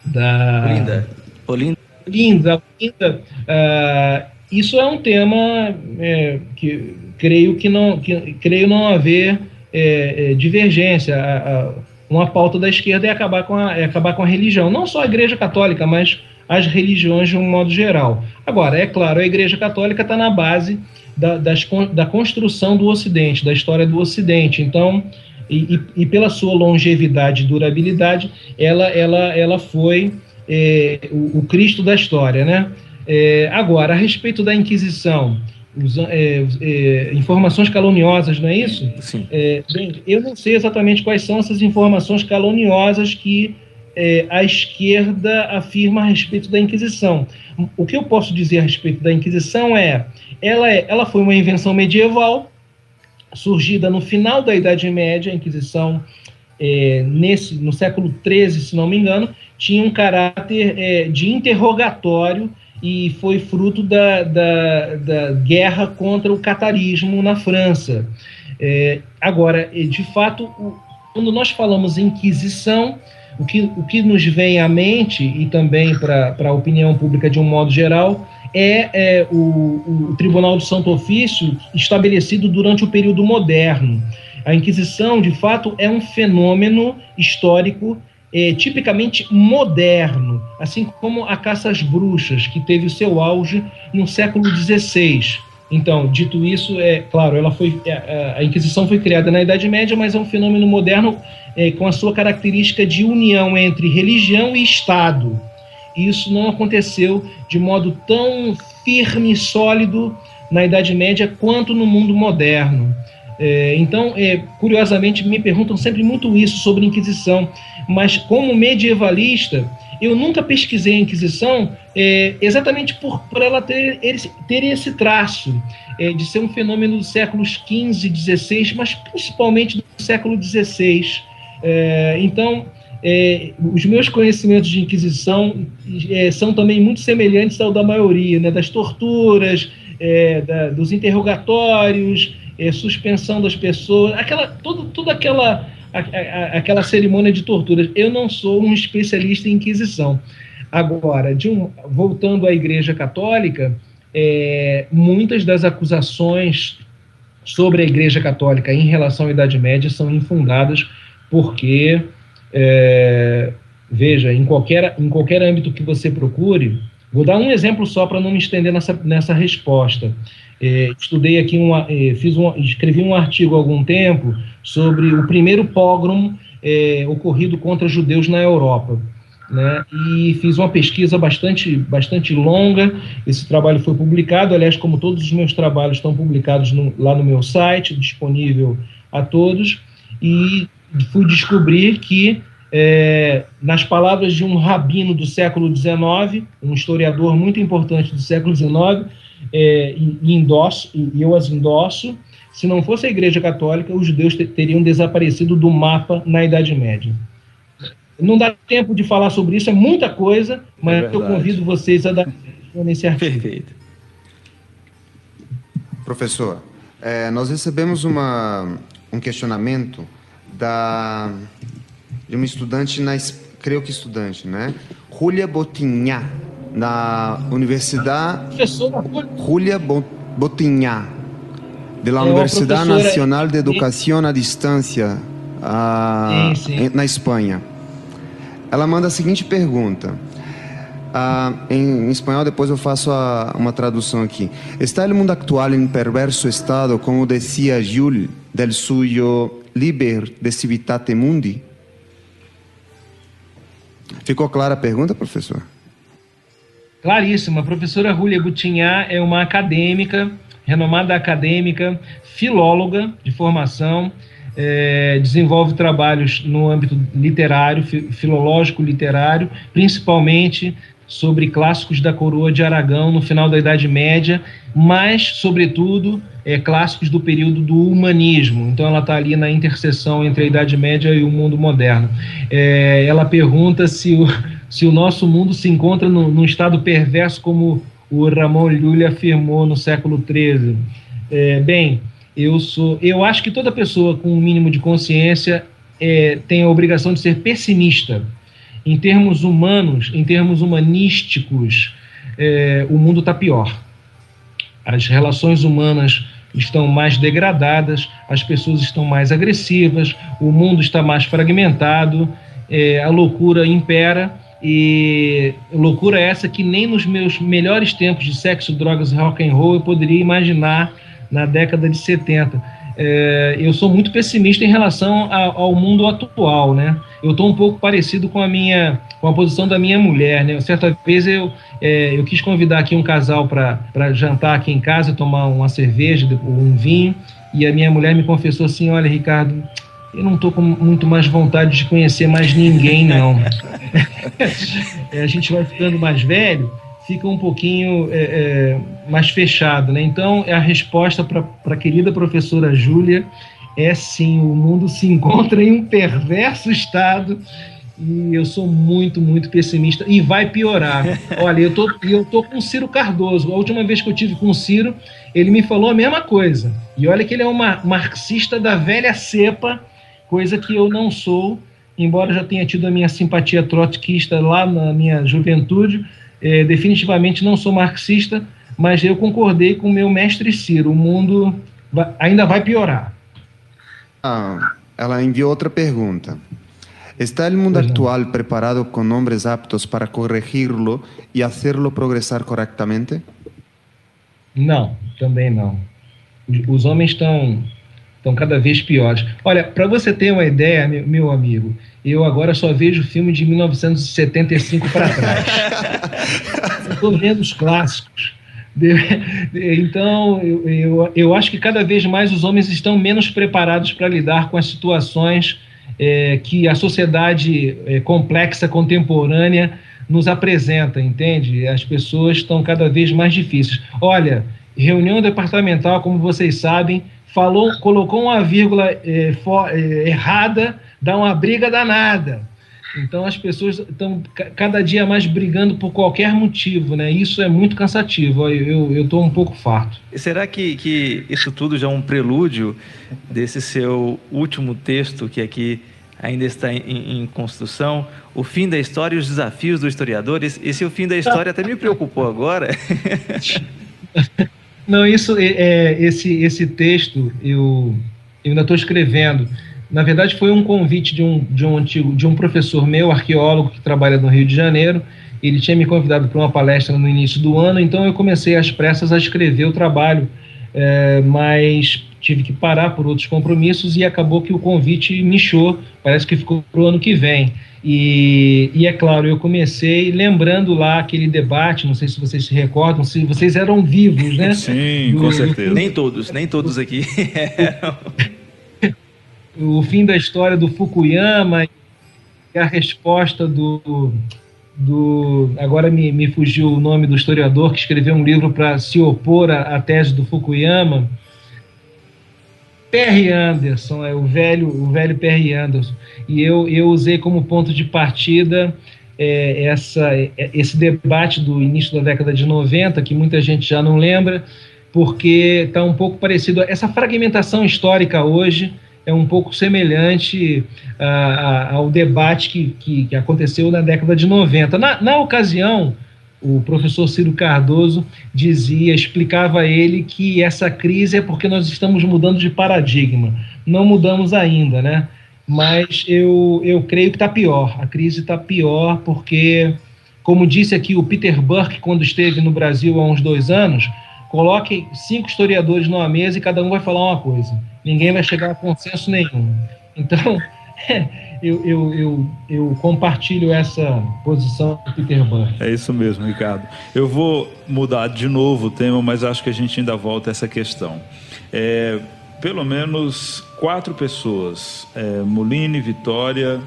da Olinda. Olinda. Linda, Linda uh, isso é um tema é, que creio que não, que, creio não haver é, divergência. A, a, uma pauta da esquerda é acabar com a, é acabar com a religião, não só a Igreja Católica, mas as religiões de um modo geral. Agora, é claro, a Igreja Católica está na base da, das, da construção do Ocidente, da história do Ocidente. Então, e, e, pela sua longevidade e durabilidade, ela, ela, ela foi é, o, o, Cristo da história. Né? É, agora, a respeito da Inquisição, os, é, é informações caluniosas, não é isso? Sim. É, bem, eu não sei exatamente quais são essas informações caluniosas que é, a esquerda afirma a respeito da Inquisição. O que eu posso dizer a respeito da Inquisição é, ela, é, ela foi uma invenção medieval, surgida no final da Idade Média, a Inquisição é, nesse, no século XIII, se não me engano, tinha um caráter é, de interrogatório e foi fruto da, da, da, guerra contra o catarismo na França. É, agora, de fato, quando nós falamos Inquisição, o que, o que nos vem à mente, e também para a opinião pública de um modo geral, é, é o, o, Tribunal do Santo Ofício estabelecido durante o período moderno. A Inquisição, de fato, é um fenômeno histórico é, tipicamente moderno, assim como a caça às bruxas, que teve o seu auge no século XVI. Então, dito isso, é claro, ela foi é, a Inquisição foi criada na Idade Média, mas é um fenômeno moderno é, com a sua característica de união entre religião e Estado. Isso não aconteceu de modo tão firme e sólido na Idade Média quanto no mundo moderno. É, então, é, curiosamente, me perguntam sempre muito isso sobre Inquisição, mas como medievalista, eu nunca pesquisei a Inquisição é, exatamente por, por ela ter, ter esse traço é, de ser um fenômeno dos séculos XV XVI, mas principalmente do século XVI. É, então, é, os meus conhecimentos de Inquisição é, são também muito semelhantes ao da maioria, né, das torturas, é, da, dos interrogatórios, suspensão das pessoas, aquela, tudo, tudo aquela, aquela cerimônia de torturas. Eu não sou um especialista em Inquisição. Agora, um, voltando à Igreja Católica, é, muitas das acusações sobre a Igreja Católica em relação à Idade Média são infundadas, porque, é, veja, em qualquer, em qualquer âmbito que você procure, vou dar um exemplo só para não me estender nessa, nessa resposta. É, estudei aqui, uma, é, fiz um, escrevi um artigo há algum tempo sobre o primeiro pogrom é, ocorrido contra judeus na Europa né, e fiz uma pesquisa bastante, bastante longa. Esse trabalho foi publicado, aliás, como todos os meus trabalhos estão publicados no, lá no meu site, disponível a todos, e fui descobrir que, é, nas palavras de um rabino do século XIX, um historiador muito importante do século XIX, é, e, e, endosso, e eu as endosso, se não fosse a Igreja Católica, os judeus teriam desaparecido do mapa na Idade Média. Não dá tempo de falar sobre isso, é muita coisa, mas é eu convido vocês a dar nesse artigo. Perfeito. Professor, é, nós recebemos uma, um questionamento da, de uma estudante, na, creio que estudante, né? Julia Botinha, na Universidade. Julia Botinha, da é Universidade Nacional de Educação à Distância, a, na Espanha. Ela manda a seguinte pergunta. Ah, em, em, espanhol, depois eu faço a, uma tradução aqui. Está o mundo atual em perverso estado, como dizia Jules, del suyo liber de civitate mundi? Ficou clara a pergunta, professor? Claríssima. A professora Julia Gutinhá é uma acadêmica, renomada acadêmica, filóloga de formação, é, desenvolve trabalhos no âmbito literário, filológico literário, principalmente sobre clássicos da coroa de Aragão no final da Idade Média, mas, sobretudo, é, clássicos do período do humanismo. Então, ela está ali na interseção entre a Idade Média e o mundo moderno. É, ela pergunta se o, se o nosso mundo se encontra no, num estado perverso, como o Ramon Llull afirmou no século XIII. É, bem, eu sou, eu acho que toda pessoa com um mínimo de consciência é, tem a obrigação de ser pessimista. Em termos humanos, em termos humanísticos, é, o mundo está pior. As relações humanas estão mais degradadas, as pessoas estão mais agressivas, o mundo está mais fragmentado, é, a loucura impera e loucura essa que nem nos meus melhores tempos de sexo, drogas e rock and roll eu poderia imaginar na década de 70. É, eu sou muito pessimista em relação a, ao mundo atual, né? Eu estou um pouco parecido com a minha, com a posição da minha mulher, né? Certa vez eu, é, eu quis convidar aqui um casal para jantar aqui em casa, tomar uma cerveja, um vinho, e a minha mulher me confessou assim, olha, Ricardo, eu não estou com muito mais vontade de conhecer mais ninguém, não. É, a gente vai ficando mais velho fica um pouquinho é, é, mais fechado. Né? Então, a resposta para a querida professora Júlia é sim: o mundo se encontra em um perverso estado e eu sou muito, muito pessimista e vai piorar. Olha, eu tô, eu tô com o Ciro Cardoso. A última vez que eu tive com o Ciro, ele me falou a mesma coisa. E olha que ele é um marxista da velha cepa, coisa que eu não sou, embora já tenha tido a minha simpatia trotskista lá na minha juventude, é, definitivamente não sou marxista, mas eu concordei com o meu mestre Ciro. O mundo vai, ainda vai piorar. Ah, ela enviou outra pergunta. ¿Está o mundo atual preparado com hombres aptos para corrigirlo e hacerlo progressar corretamente? Não, também não. Os homens estão estão cada vez piores. Olha, para você ter uma ideia, meu, amigo, eu agora só vejo filme de 1975 para trás. Estou vendo os clássicos. Então, eu, eu, eu, acho que cada vez mais os homens estão menos preparados para lidar com as situações é, que a sociedade é, complexa contemporânea nos apresenta, entende? As pessoas estão cada vez mais difíceis. Olha, reunião departamental, como vocês sabem, falou, colocou uma vírgula é, for, é, errada, dá uma briga danada. Então as pessoas estão cada dia mais brigando por qualquer motivo, né? Isso é muito cansativo. Eu estou um pouco farto. Será que, que isso tudo já é um prelúdio desse seu último texto que aqui ainda está em, em construção? O fim da história e os desafios do historiador? Esse, esse o fim da história até me preocupou agora. Não, isso é, é esse esse texto eu, eu ainda estou escrevendo. Na verdade, foi um convite de um, de um antigo, de um professor meu, arqueólogo, que trabalha no Rio de Janeiro. Ele tinha me convidado para uma palestra no início do ano, então eu comecei às pressas a escrever o trabalho, é, mas tive que parar por outros compromissos e acabou que o convite me inchou, parece que ficou para o ano que vem. E, e, é claro, eu comecei lembrando lá aquele debate, não sei se vocês se recordam, se vocês eram vivos, né? Sim, do, com certeza. Do, nem todos, nem todos aqui eram o fim da história do Fukuyama e a resposta do, do agora me, me fugiu o nome do historiador que escreveu um livro para se opor à, à, tese do Fukuyama Perry Anderson é o velho o velho Perry Anderson e eu, eu usei como ponto de partida é, essa, é, esse debate do início da década de 90 que muita gente já não lembra porque está um pouco parecido essa fragmentação histórica hoje é um pouco semelhante uh, ao debate que, que, que, aconteceu na década de 90. Na, na ocasião, o professor Ciro Cardoso dizia, explicava a ele que essa crise é porque nós estamos mudando de paradigma. Não mudamos ainda, né? Mas eu, eu creio que está pior. A crise está pior porque, como disse aqui o Peter Burke, quando esteve no Brasil há uns dois anos, coloque cinco historiadores numa mesa e cada um vai falar uma coisa ninguém vai chegar a consenso nenhum. Então, eu, eu, eu, eu, compartilho essa posição do Peter Burke. É isso mesmo, Ricardo. Eu vou mudar de novo o tema, mas acho que a gente ainda volta a essa questão. É, pelo menos quatro pessoas, é, Moline, Vitória,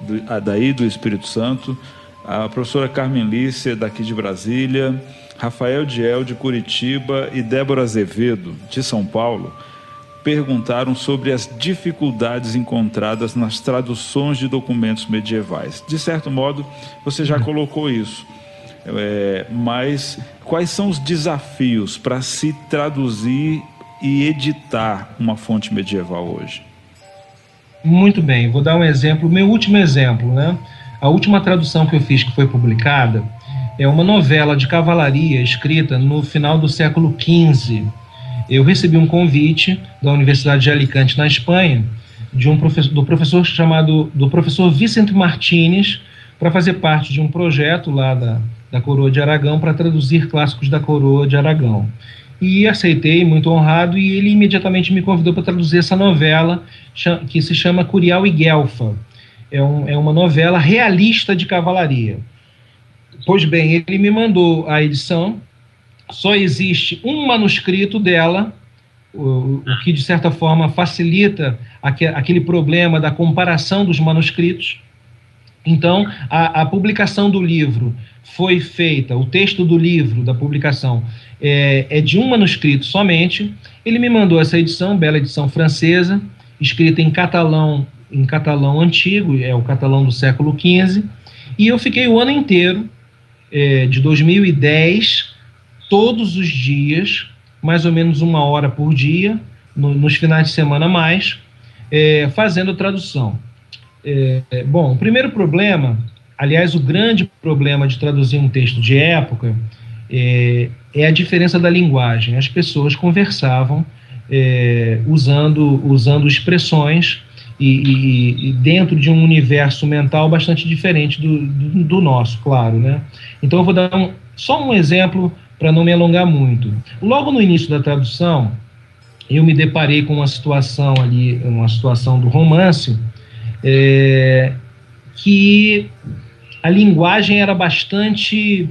do, daí do Espírito Santo, a professora Carmen Lícia, daqui de Brasília, Rafael Diel, de Curitiba, e Débora Azevedo, de São Paulo, perguntaram sobre as dificuldades encontradas nas traduções de documentos medievais. De certo modo, você já colocou isso. É, mas quais são os desafios para se traduzir e editar uma fonte medieval hoje? Muito bem, vou dar um exemplo, meu último exemplo, né? A última tradução que eu fiz, que foi publicada, é uma novela de cavalaria escrita no final do século XV eu recebi um convite da Universidade de Alicante, na Espanha, de um professor, do professor chamado do professor Vicente Martínez, para fazer parte de um projeto lá da, da Coroa de Aragão para traduzir clássicos da Coroa de Aragão. E aceitei, muito honrado, e ele imediatamente me convidou para traduzir essa novela que se chama Curial e Guelfa. É, um, é uma novela realista de cavalaria. Pois bem, ele me mandou a edição só existe um manuscrito dela, o, o que de certa forma facilita aquele problema da comparação dos manuscritos. Então, a, a, publicação do livro foi feita, o texto do livro, da publicação, é, é, de um manuscrito somente. Ele me mandou essa edição, bela edição francesa, escrita em catalão, em catalão antigo, é o catalão do século XV, e eu fiquei o ano inteiro, é, de 2010 todos os dias, mais ou menos uma hora por dia, no, nos finais de semana mais, é, fazendo tradução. É, é, bom, o primeiro problema, aliás, o grande problema de traduzir um texto de época é, é a diferença da linguagem. As pessoas conversavam é, usando, usando expressões e, e, dentro de um universo mental bastante diferente do, do, do nosso, claro. Né? Então, eu vou dar um, só um exemplo para não me alongar muito. Logo no início da tradução, eu me deparei com uma situação ali, uma situação do romance, é, que a linguagem era bastante,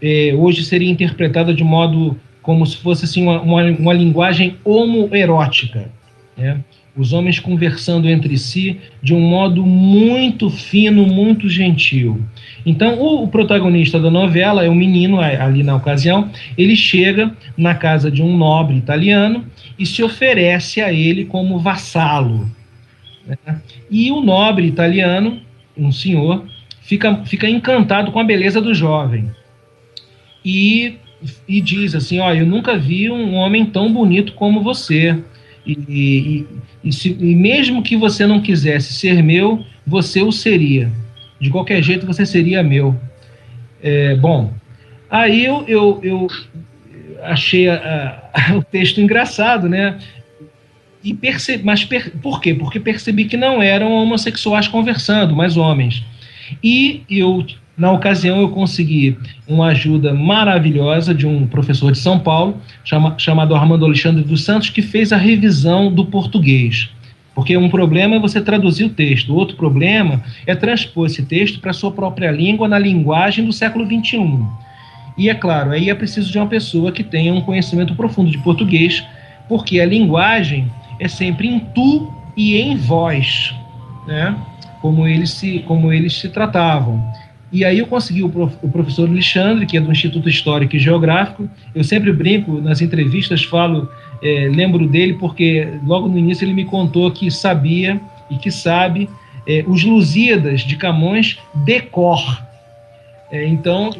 é, hoje seria interpretada de modo como se fosse assim, uma, uma, uma linguagem homoerótica. Né? Os homens conversando entre si de um modo muito fino, muito gentil. Então, o, protagonista da novela é um menino, ali na ocasião, ele chega na casa de um nobre italiano e se oferece a ele como vassalo. Né? E o nobre italiano, um senhor, fica, fica encantado com a beleza do jovem. E, e diz assim: Olha, eu nunca vi um homem tão bonito como você. E, e, e, se, e mesmo que você não quisesse ser meu, você o seria. De qualquer jeito, você seria meu. É, bom, aí eu, eu, eu achei a, a, o texto engraçado, né? E percebi, mas per, por quê? Porque percebi que não eram homossexuais conversando, mas homens. E eu, na ocasião, eu consegui uma ajuda maravilhosa de um professor de São Paulo, chama, chamado Armando Alexandre dos Santos, que fez a revisão do português. Porque um problema é você traduzir o texto, outro problema é transpor esse texto para a sua própria língua na linguagem do século XXI. E é claro, aí é preciso de uma pessoa que tenha um conhecimento profundo de português, porque a linguagem é sempre em tu e em vós, né? como, eles se, como eles se tratavam. E aí eu consegui o, prof, o, professor Alexandre, que é do Instituto Histórico e Geográfico. Eu sempre brinco, nas entrevistas falo, é, lembro dele, porque logo no início ele me contou que sabia e que sabe é, os Lusíadas de Camões de cor. É, então,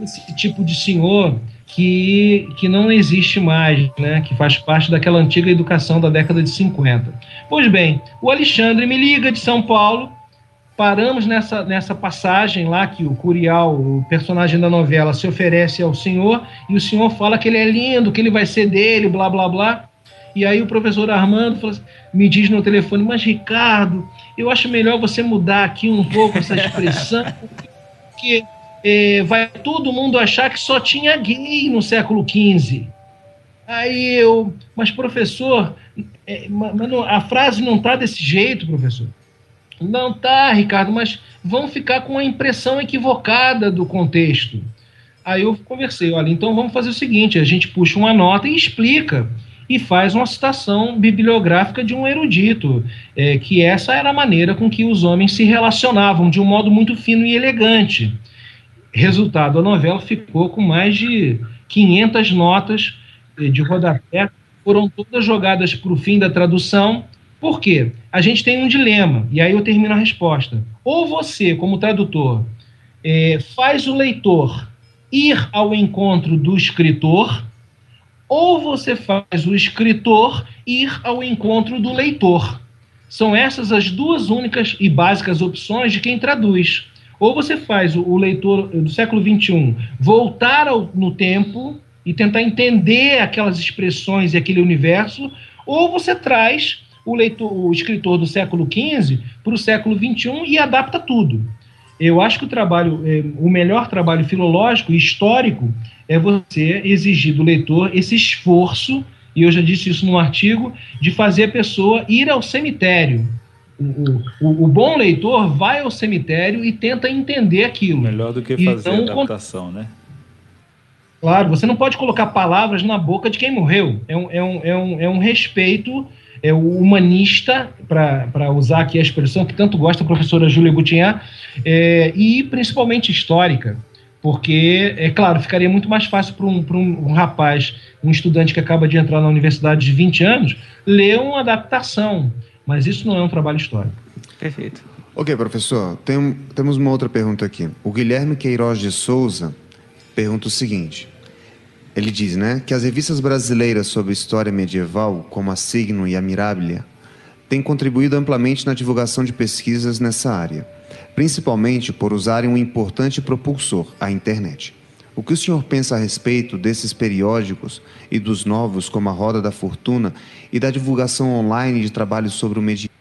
esse tipo de senhor que, que não existe mais, né, que faz parte daquela antiga educação da década de 50. Pois bem, o Alexandre me liga de São Paulo paramos nessa, nessa passagem lá que o Curial, o personagem da novela, se oferece ao senhor e o senhor fala que ele é lindo, que ele vai ser dele, blá blá blá. E aí o professor Armando assim, me diz no telefone, mas Ricardo, eu acho melhor você mudar aqui um pouco essa expressão, porque é, vai todo mundo achar que só tinha gay no século XV. Aí eu, mas professor, é, mas a frase não está desse jeito, professor. Não tá, Ricardo, mas vão ficar com a impressão equivocada do contexto. Aí eu conversei, olha, então vamos fazer o seguinte: a gente puxa uma nota e explica e faz uma citação bibliográfica de um erudito, é, que essa era a maneira com que os homens se relacionavam, de um modo muito fino e elegante. Resultado, a novela ficou com mais de 500 notas é, de rodapé, foram todas jogadas para o fim da tradução por quê? A gente tem um dilema, e aí eu termino a resposta. Ou você, como tradutor, é, faz o leitor ir ao encontro do escritor, ou você faz o escritor ir ao encontro do leitor. São essas as duas únicas e básicas opções de quem traduz. Ou você faz o, leitor do século XXI voltar ao, no tempo e tentar entender aquelas expressões e aquele universo, ou você traz o, leitor, o escritor do século XV para o século XXI e adapta tudo. Eu acho que o trabalho, é, o melhor trabalho filológico e histórico é você exigir do leitor esse esforço, e eu já disse isso no artigo, de fazer a pessoa ir ao cemitério. O, o, o bom leitor vai ao cemitério e tenta entender aquilo. Melhor do que fazer então, adaptação, né? Claro, você não pode colocar palavras na boca de quem morreu. É um, é um, é um, é um respeito é o humanista, para usar aqui a expressão que tanto gosta a professora Júlia Gutierrez, é, e principalmente histórica, porque, é claro, ficaria muito mais fácil para um, um, um rapaz, um estudante que acaba de entrar na universidade de 20 anos, ler uma adaptação, mas isso não é um trabalho histórico. Perfeito. Ok, professor, tem, temos uma outra pergunta aqui. O Guilherme Queiroz de Souza pergunta o seguinte: ele diz, né, que as revistas brasileiras sobre história medieval, como a Signo e a Mirabilia, têm contribuído amplamente na divulgação de pesquisas nessa área, principalmente por usarem um importante propulsor, a internet. O que o senhor pensa a respeito desses periódicos e dos novos, como a Roda da Fortuna, e da divulgação online de trabalhos sobre o medieval?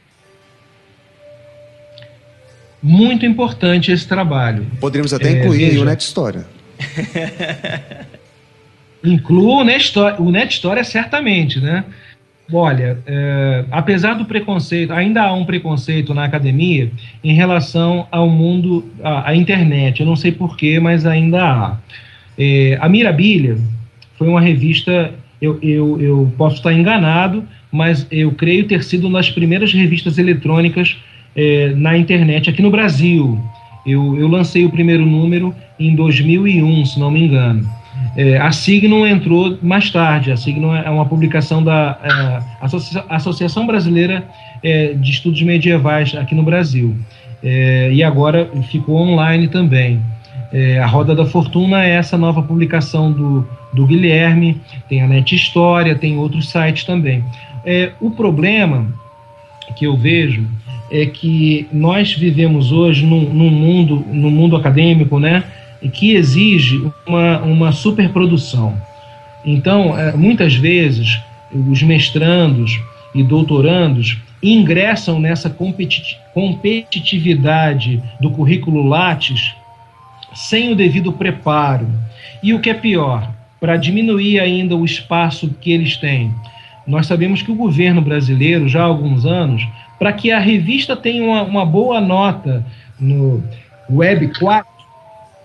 Muito importante esse trabalho. Poderíamos até é, incluir veja... o Net História. Incluo o Net História, certamente, né? Olha, é, apesar do preconceito, ainda há um preconceito na academia em relação ao mundo, à, à internet. Eu não sei porquê, mas ainda há. É, a Mirabilha foi uma revista, eu, eu, eu posso estar enganado, mas eu creio ter sido uma das primeiras revistas eletrônicas é, na internet aqui no Brasil. Eu, eu lancei o primeiro número em 2001, se não me engano. É, a Signum entrou mais tarde. A Signum é uma publicação da é, Associa Associação Brasileira é, de Estudos Medievais aqui no Brasil. É, e agora ficou online também. A Roda da Fortuna é essa nova publicação do, do Guilherme, tem a Net História, tem outros sites também. O problema que eu vejo é que nós vivemos hoje num, num mundo, no mundo acadêmico, né, que exige uma, uma superprodução. Então, é, muitas vezes, os mestrandos e doutorandos ingressam nessa competitividade do currículo Lattes sem o devido preparo. E o que é pior, para diminuir ainda o espaço que eles têm, nós sabemos que o governo brasileiro, já há alguns anos, para que a revista tenha uma, uma boa nota no Web 4,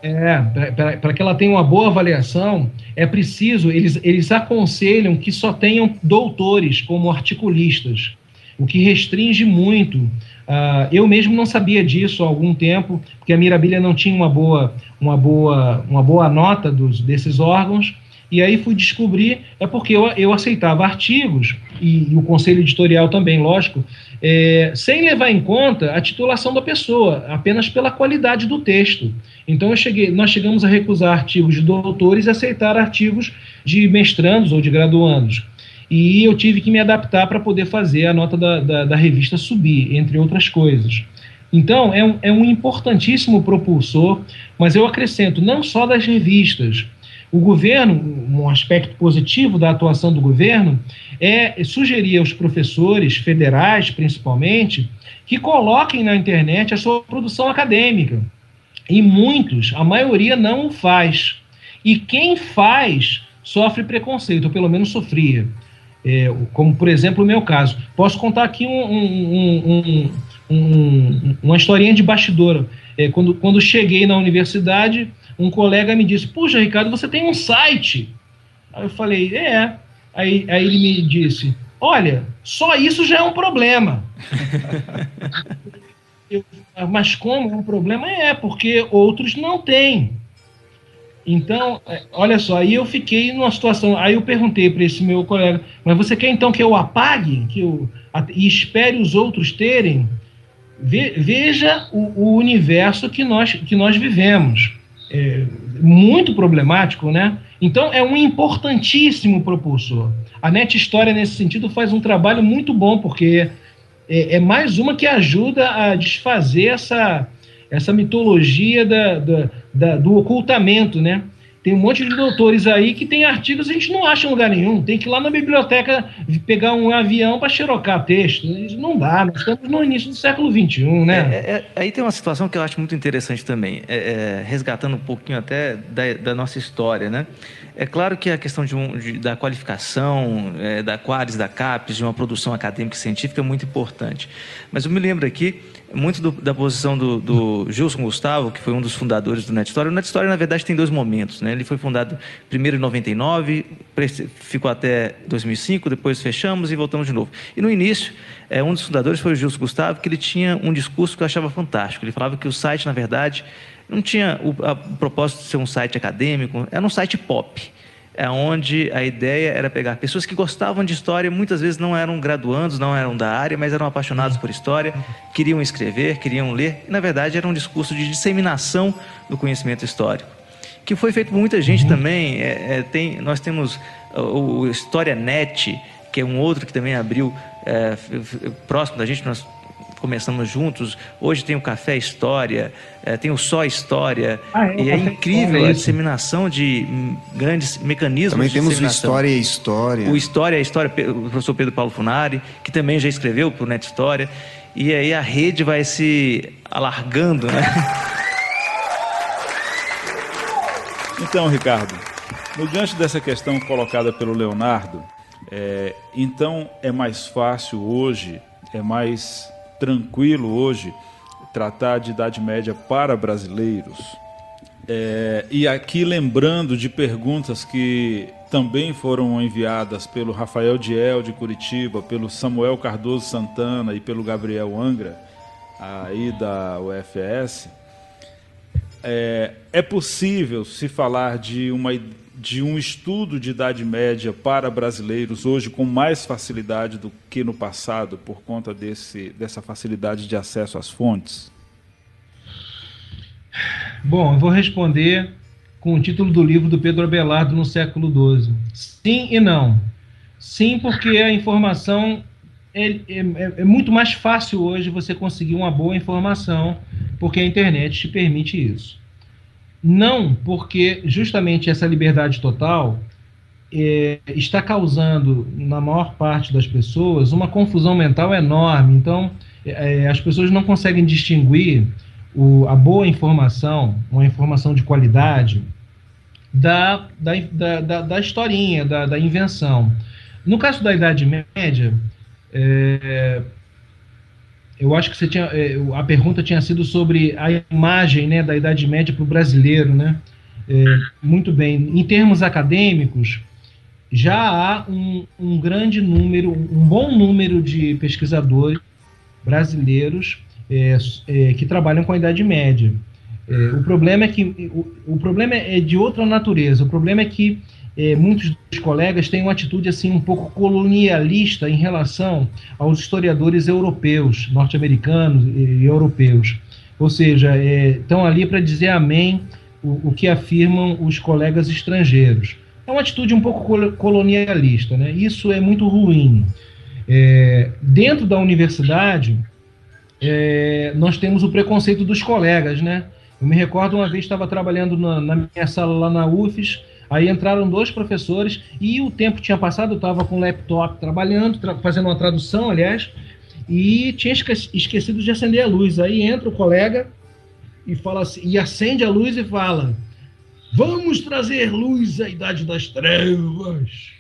é, para que ela tenha uma boa avaliação, é preciso, eles, eles aconselham que só tenham doutores como articulistas, o que restringe muito. Uh, eu mesmo não sabia disso há algum tempo, porque a Mirabilha não tinha uma boa, uma boa, uma boa nota dos, desses órgãos, e aí fui descobrir, é porque eu, eu aceitava artigos, e, e o conselho editorial também, lógico, é, sem levar em conta a titulação da pessoa, apenas pela qualidade do texto. Então cheguei, nós chegamos a recusar artigos de doutores e aceitar artigos de mestrandos ou de graduandos. E eu tive que me adaptar para poder fazer a nota da, da, da, revista subir, entre outras coisas. Então, é um, é um importantíssimo propulsor, mas eu acrescento, não só das revistas, o governo, um aspecto positivo da atuação do governo, é sugerir aos professores federais, principalmente, que coloquem na internet a sua produção acadêmica. E muitos, a maioria não o faz. E quem faz sofre preconceito, ou pelo menos sofria. É, como, por exemplo, o meu caso. Posso contar aqui um, um, um, uma historinha de bastidor. É, quando, quando cheguei na universidade, um colega me disse: Puxa, Ricardo, você tem um site. Aí eu falei: É. Aí, aí ele me disse: Olha, só isso já é um problema. eu, mas como é um problema? É, porque outros não têm. Então, é, olha só, aí eu fiquei numa situação. Aí eu perguntei para esse meu colega: Mas você quer então que eu apague que eu, e espere os outros terem? veja o, o universo que nós, que nós vivemos é, muito problemático, né? Então é um importantíssimo propulsor. A Net História, nesse sentido, faz um trabalho muito bom, porque é, é mais uma que ajuda a desfazer essa, essa mitologia da, da, da, do ocultamento, né? Tem um monte de doutores aí que tem artigos que a gente não acha em lugar nenhum. Tem que ir lá na biblioteca pegar um avião para xerocar texto. Isso não dá, nós estamos no início do século XXI, né? É, é, é, aí tem uma situação que eu acho muito interessante também, é, é, resgatando um pouquinho até da, da, nossa história, né? É claro que a questão de um, de, da qualificação, é, da Quares, da CAPES, de uma produção acadêmica e científica é muito importante. Mas eu me lembro aqui muito do, da posição do, do Gilson Gustavo, que foi um dos fundadores do NetStory. O NetStory, na verdade, tem dois momentos. Né? Ele foi fundado primeiro em 99, ficou até 2005, depois fechamos e voltamos de novo. E no início, é, um dos fundadores foi o Gilson Gustavo, que ele tinha um discurso que eu achava fantástico. Ele falava que o site, na verdade, não tinha o, a, o propósito de ser um site acadêmico, era um site pop onde a ideia era pegar pessoas que gostavam de história, muitas vezes não eram graduandos, não eram da área, mas eram apaixonados por história, queriam escrever, queriam ler, e na verdade era um discurso de disseminação do conhecimento histórico, que foi feito por muita gente uhum. também. É, é, tem, nós temos o, o História Net, que é um outro que também abriu é, próximo da gente, nós começamos juntos. Hoje tem o Café História, é, tem o Só História. Ah, é, e é incrível a disseminação de grandes mecanismos também de temos o História e História. O História e História, o professor Pedro Paulo Funari, que também já escreveu para o Net História. E aí a rede vai se alargando, né? Então, Ricardo, no diante dessa questão colocada pelo Leonardo, é, então é mais fácil hoje, é mais tranquilo hoje tratar de Idade Média para brasileiros. É, e aqui lembrando de perguntas que também foram enviadas pelo Rafael Diel de Curitiba, pelo Samuel Cardoso Santana e pelo Gabriel Angra, aí da UFS, é, é possível se falar de, uma, de um estudo de Idade Média para brasileiros hoje com mais facilidade do que no passado, por conta desse, dessa facilidade de acesso às fontes? Bom, eu vou responder com o título do livro do Pedro Abelardo no século XII. Sim e não. Sim, porque a informação é, é, é, muito mais fácil hoje você conseguir uma boa informação, porque a internet te permite isso. Não, porque justamente essa liberdade total é, está causando, na maior parte das pessoas, uma confusão mental enorme. Então, é, as pessoas não conseguem distinguir o, a boa informação, uma informação de qualidade, da, da, da, da historinha, da, da invenção. No caso da Idade Média, é, eu acho que você tinha, é, a pergunta tinha sido sobre a imagem né, da Idade Média para o brasileiro. Né? É, muito bem. Em termos acadêmicos, já há um, um, grande número, um bom número de pesquisadores brasileiros é, é que trabalham com a Idade Média. É, o problema é que o, o problema é de outra natureza. O problema é que é, muitos dos colegas têm uma atitude assim um pouco colonialista em relação aos historiadores europeus, norte-americanos e, europeus. Ou seja, é, estão ali para dizer amém o, o, que afirmam os colegas estrangeiros. É uma atitude um pouco colonialista, né? Isso é muito ruim. É, dentro da universidade, é, nós temos o preconceito dos colegas, né? Eu me recordo uma vez estava trabalhando na, na minha sala lá na UFES, Aí entraram dois professores e o tempo tinha passado, eu estava com o laptop trabalhando, tra fazendo uma tradução, aliás, e tinha esque esquecido de acender a luz. Aí entra o colega e fala assim, e acende a luz e fala: Vamos trazer luz à idade das trevas.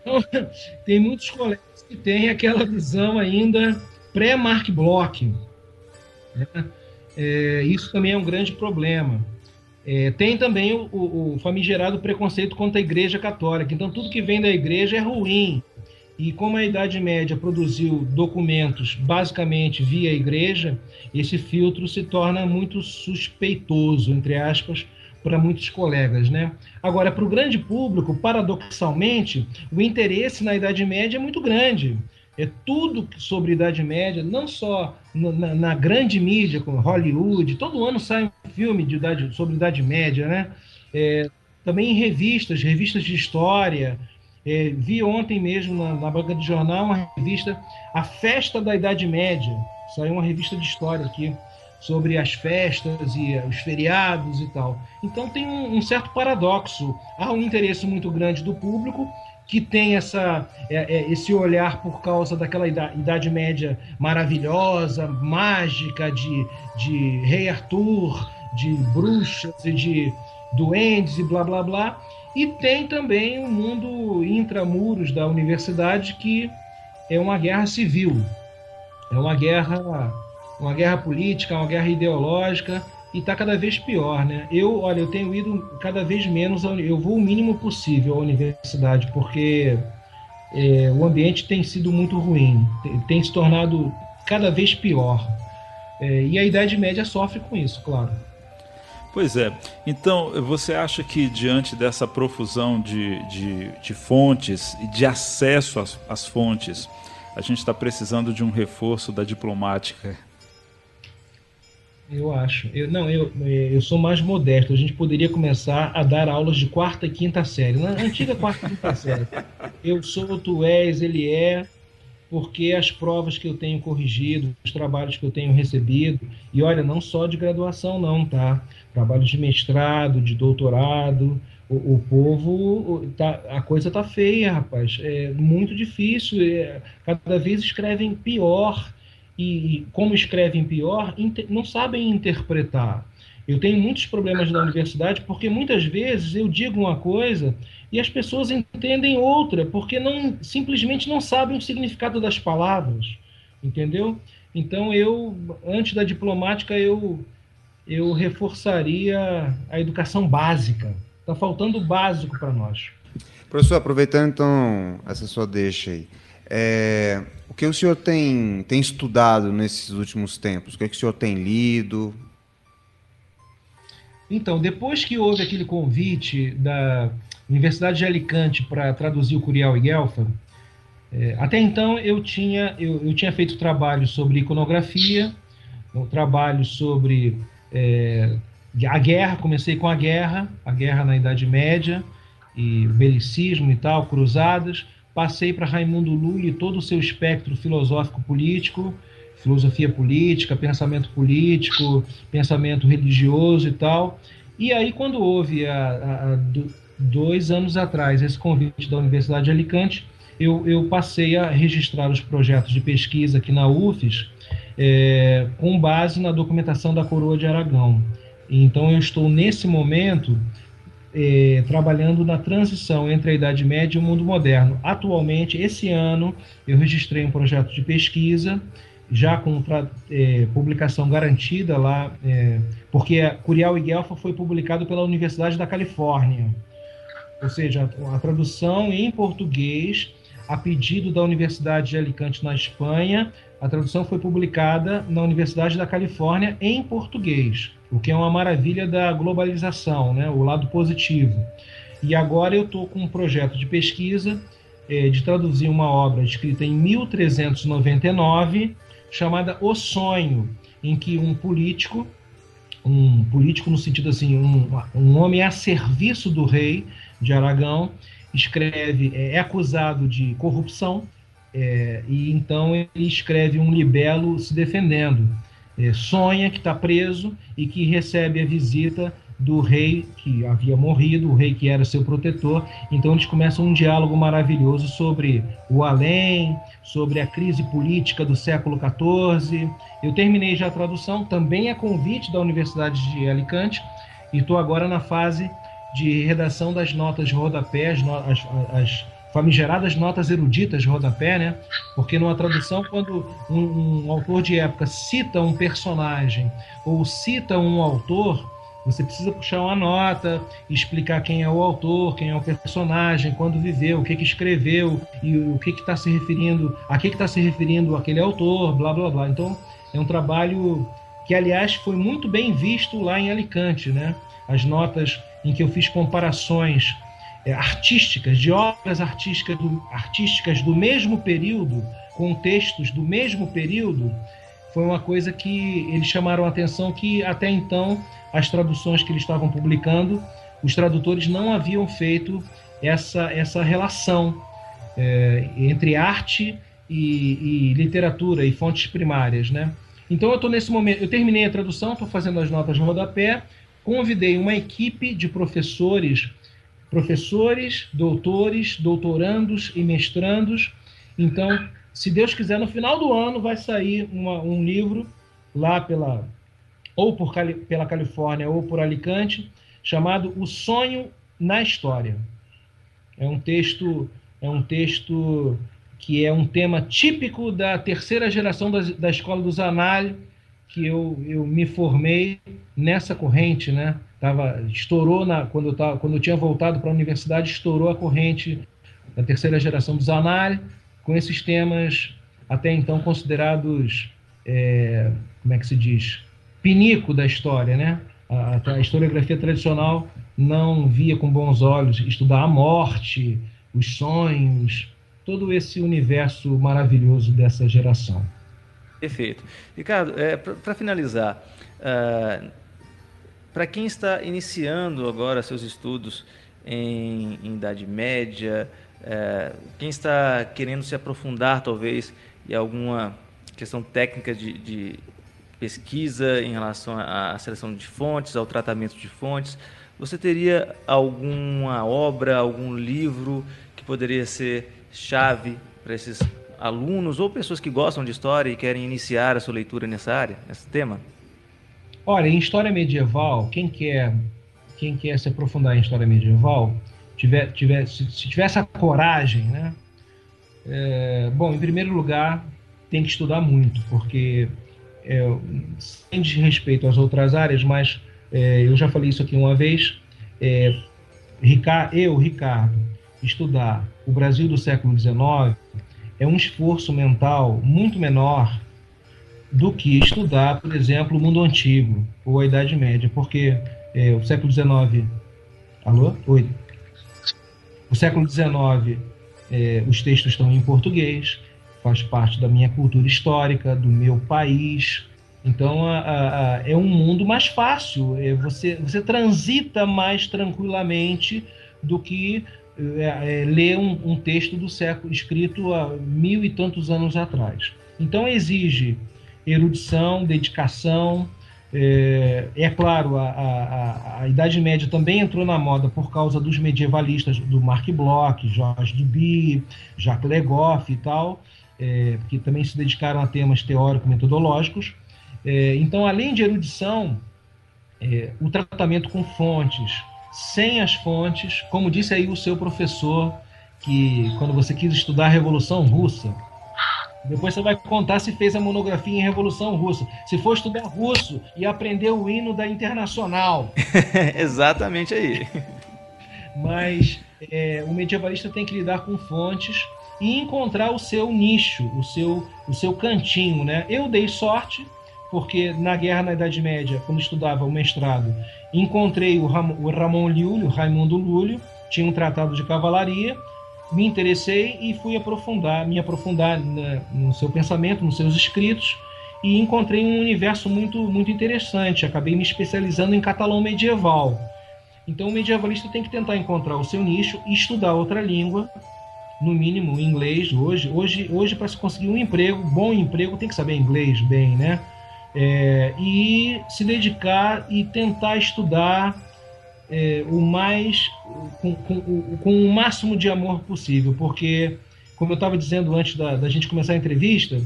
Então, tem muitos colegas que têm aquela visão ainda pré-Mark Bloch. Né? É, isso também é um grande problema. É, tem também o, o, o, famigerado preconceito contra a Igreja Católica. Então, tudo que vem da Igreja é ruim. E como a Idade Média produziu documentos basicamente via Igreja, esse filtro se torna muito suspeitoso, entre aspas, para muitos colegas, né? Agora, para o grande público, paradoxalmente, o interesse na Idade Média é muito grande é tudo sobre Idade Média, não só na, na, grande mídia, como Hollywood, todo ano sai um filme de idade, sobre Idade Média, né? É, também em revistas, revistas de história. É, vi ontem mesmo na, na banca de jornal uma revista, A Festa da Idade Média. Saiu uma revista de história aqui sobre as festas e os feriados e tal. Então tem um, um certo paradoxo. Há um interesse muito grande do público que tem essa, é, é, esse olhar por causa daquela idade, idade, Média maravilhosa, mágica, de, de Rei Arthur, de bruxas e de duendes e blá blá blá. E tem também o um mundo intramuros da universidade que é uma guerra civil, é uma guerra, uma guerra política, uma guerra ideológica e está cada vez pior, né? Eu, olha, eu tenho ido cada vez menos, eu vou o mínimo possível à universidade, porque é, o ambiente tem sido muito ruim, tem, tem se tornado cada vez pior. É, e a Idade Média sofre com isso, claro. Pois é. Então, você acha que diante dessa profusão de, de, de fontes e de acesso às, às fontes, a gente está precisando de um reforço da diplomática eu acho. Eu, não, eu, eu sou mais modesto. A gente poderia começar a dar aulas de quarta e quinta série. Na antiga quarta e quinta série. Eu sou, tu és, ele é, porque as provas que eu tenho corrigido, os trabalhos que eu tenho recebido, e olha, não só de graduação, não, tá? Trabalho de mestrado, de doutorado. O, o povo, tá, a coisa tá feia, rapaz. É muito difícil. É, cada vez escrevem pior e, como escrevem pior, não sabem interpretar. Eu tenho muitos problemas na universidade porque muitas vezes eu digo uma coisa e as pessoas entendem outra, porque não simplesmente não sabem o significado das palavras, entendeu? Então eu, antes da diplomática, eu eu reforçaria a educação básica. Está faltando o básico para nós. Professor, aproveitando então essa sua deixa aí, é, o que o senhor tem, tem estudado nesses últimos tempos? O que, é que o senhor tem lido? Então, depois que houve aquele convite da Universidade de Alicante para traduzir o Curial e Guelfa, é, até então eu tinha, eu, eu, tinha feito trabalho sobre iconografia, um trabalho sobre é, a guerra, comecei com a guerra, a guerra na Idade Média, e belicismo e tal, cruzadas, passei para Raimundo Lully todo o seu espectro filosófico político, filosofia política, pensamento político, pensamento religioso e tal. E aí, quando houve, há, dois anos atrás, esse convite da Universidade de Alicante, eu, eu passei a registrar os projetos de pesquisa aqui na UFES é, com base na documentação da Coroa de Aragão. Então, eu estou, nesse momento, é, trabalhando na transição entre a Idade Média e o mundo moderno. Atualmente, esse ano, eu registrei um projeto de pesquisa, já com é, publicação garantida lá, é, porque Curial e Guelfa foi publicado pela Universidade da Califórnia. Ou seja, a, a tradução em português, a pedido da Universidade de Alicante, na Espanha, a tradução foi publicada na Universidade da Califórnia em português o que é uma maravilha da globalização, né? o lado positivo. E agora eu estou com um projeto de pesquisa é, de traduzir uma obra escrita em 1399 chamada O Sonho, em que um político, um político no sentido assim, um, um homem a serviço do rei de Aragão, escreve, é, é acusado de corrupção, é, e então ele escreve um libelo se defendendo é, sonha que está preso e que recebe a visita do rei que havia morrido, o rei que era seu protetor. Então eles começam um diálogo maravilhoso sobre o além, sobre a crise política do século XIV. Eu terminei já a tradução, também é convite da Universidade de Alicante, e estou agora na fase de redação das notas de rodapé, as, as, as famigeradas notas eruditas de rodapé, né? Porque numa tradução, quando um, um, autor de época cita um personagem ou cita um autor, você precisa puxar uma nota, explicar quem é o autor, quem é o personagem, quando viveu, o que, que escreveu e o que está se referindo, a que está se referindo aquele autor, blá blá blá. Então é um trabalho que, aliás, foi muito bem visto lá em Alicante, né? As notas em que eu fiz comparações é, artísticas, de obras artísticas do, artísticas do mesmo período, com textos do mesmo período, foi uma coisa que eles chamaram a atenção que até então as traduções que eles estavam publicando, os tradutores não haviam feito essa, essa relação é, entre arte e, e, literatura e fontes primárias, né? Então eu estou nesse momento, eu terminei a tradução, estou fazendo as notas de rodapé, convidei uma equipe de professores professores, doutores, doutorandos e mestrandos. Então, se Deus quiser, no final do ano vai sair uma, um livro lá pela ou por, pela Califórnia ou por Alicante, chamado O Sonho na História. É um texto é um texto que é um tema típico da terceira geração da, da escola do Zanal, que eu, eu me formei nessa corrente, né? tava, estourou na, quando, eu tava, quando eu tinha voltado para a universidade, estourou a corrente da terceira geração do Zanari, com esses temas até então considerados, é, como é que se diz, pinico da história, né? A, a, historiografia tradicional não via com bons olhos estudar a morte, os sonhos, todo esse universo maravilhoso dessa geração. Perfeito. Ricardo, é, para finalizar, uh, para quem está iniciando agora seus estudos em, em Idade Média, é, quem está querendo se aprofundar talvez em alguma questão técnica de, de pesquisa em relação à seleção de fontes, ao tratamento de fontes, você teria alguma obra, algum livro que poderia ser chave para esses alunos ou pessoas que gostam de história e querem iniciar a sua leitura nessa área, nesse tema? Olha, em história medieval, quem quer, quem quer se aprofundar em história medieval, tiver, tiver, se, se tiver essa coragem, né? É, bom, em primeiro lugar, tem que estudar muito, porque é, sem desrespeito às outras áreas, mas é, eu já falei isso aqui uma vez. É, Ricardo, eu, Ricardo, estudar o Brasil do século XIX é um esforço mental muito menor do que estudar, por exemplo, o mundo antigo ou a Idade Média, porque é, o século XIX. Alô? Oi. O século XIX, é, os textos estão em português, faz parte da minha cultura histórica, do meu país. Então a, a, a, é um mundo mais fácil. É, você, você transita mais tranquilamente do que é, é, ler um, um, texto do século escrito há mil e tantos anos atrás. Então exige erudição, dedicação. É, é claro, a, a, a, Idade Média também entrou na moda por causa dos medievalistas do Marc Bloch, Georges Duby, Jacques Le Goff e tal, é, que também se dedicaram a temas teórico-metodológicos. É, então, além de erudição, é, o tratamento com fontes, sem as fontes, como disse aí o seu professor, que quando você quis estudar a Revolução Russa, depois você vai contar se fez a monografia em Revolução Russa. Se for estudar russo e aprender o hino da Internacional. Exatamente aí. Mas é, o medievalista tem que lidar com fontes e encontrar o seu nicho, o seu, o seu cantinho. Né? Eu dei sorte porque na guerra na Idade Média, quando estudava o mestrado, encontrei o, Ram, o Ramon Lúlio, Raimundo Lúlio, tinha um tratado de cavalaria, me interessei e fui aprofundar, me aprofundar no seu pensamento, nos seus escritos, e encontrei um universo muito, muito interessante. Acabei me especializando em catalão medieval. Então, o medievalista tem que tentar encontrar o seu nicho e estudar outra língua, no mínimo inglês. Hoje, hoje, hoje para se conseguir um emprego, bom emprego, tem que saber inglês bem, né? É, e se dedicar e tentar estudar é, o mais com, com, com, o máximo de amor possível, porque como eu estava dizendo antes da, da, gente começar a entrevista,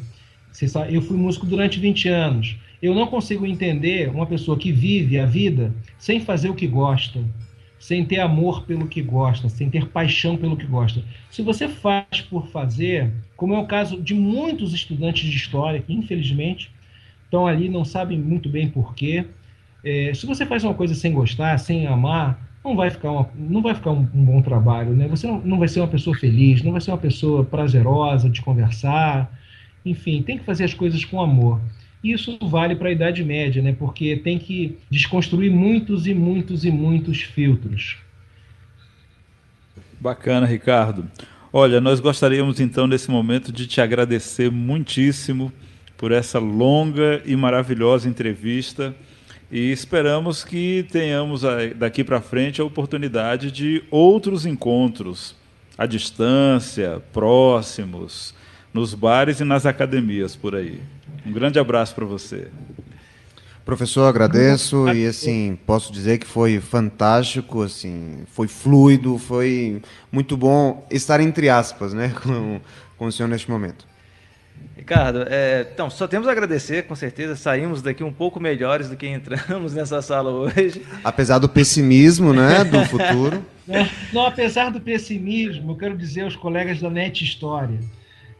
sabe, eu fui músico durante 20 anos. Eu não consigo entender uma pessoa que vive a vida sem fazer o que gosta, sem ter amor pelo que gosta, sem ter paixão pelo que gosta. Se você faz por fazer, como é o caso de muitos estudantes de história, que infelizmente estão ali, não sabem muito bem porquê. É, se você faz uma coisa sem gostar, sem amar, não vai ficar, uma, não vai ficar um, um bom trabalho, né? Você não, não vai ser uma pessoa feliz, não vai ser uma pessoa prazerosa de conversar. Enfim, tem que fazer as coisas com amor. Isso vale para a Idade Média, né? Porque tem que desconstruir muitos e muitos e muitos filtros. Bacana, Ricardo. Olha, nós gostaríamos então nesse momento de te agradecer muitíssimo por essa longa e maravilhosa entrevista e esperamos que tenhamos daqui para frente a oportunidade de outros encontros à distância, próximos, nos bares e nas academias por aí. Um grande abraço para você. Professor, agradeço e assim, posso dizer que foi fantástico, assim, foi fluido, foi muito bom estar entre aspas, né, com, com o senhor neste momento. Ricardo, é, então, só temos a agradecer, com certeza. Saímos daqui um pouco melhores do que entramos nessa sala hoje. Apesar do pessimismo, né, do futuro. Não, não, apesar do pessimismo, eu quero dizer aos colegas da NET História.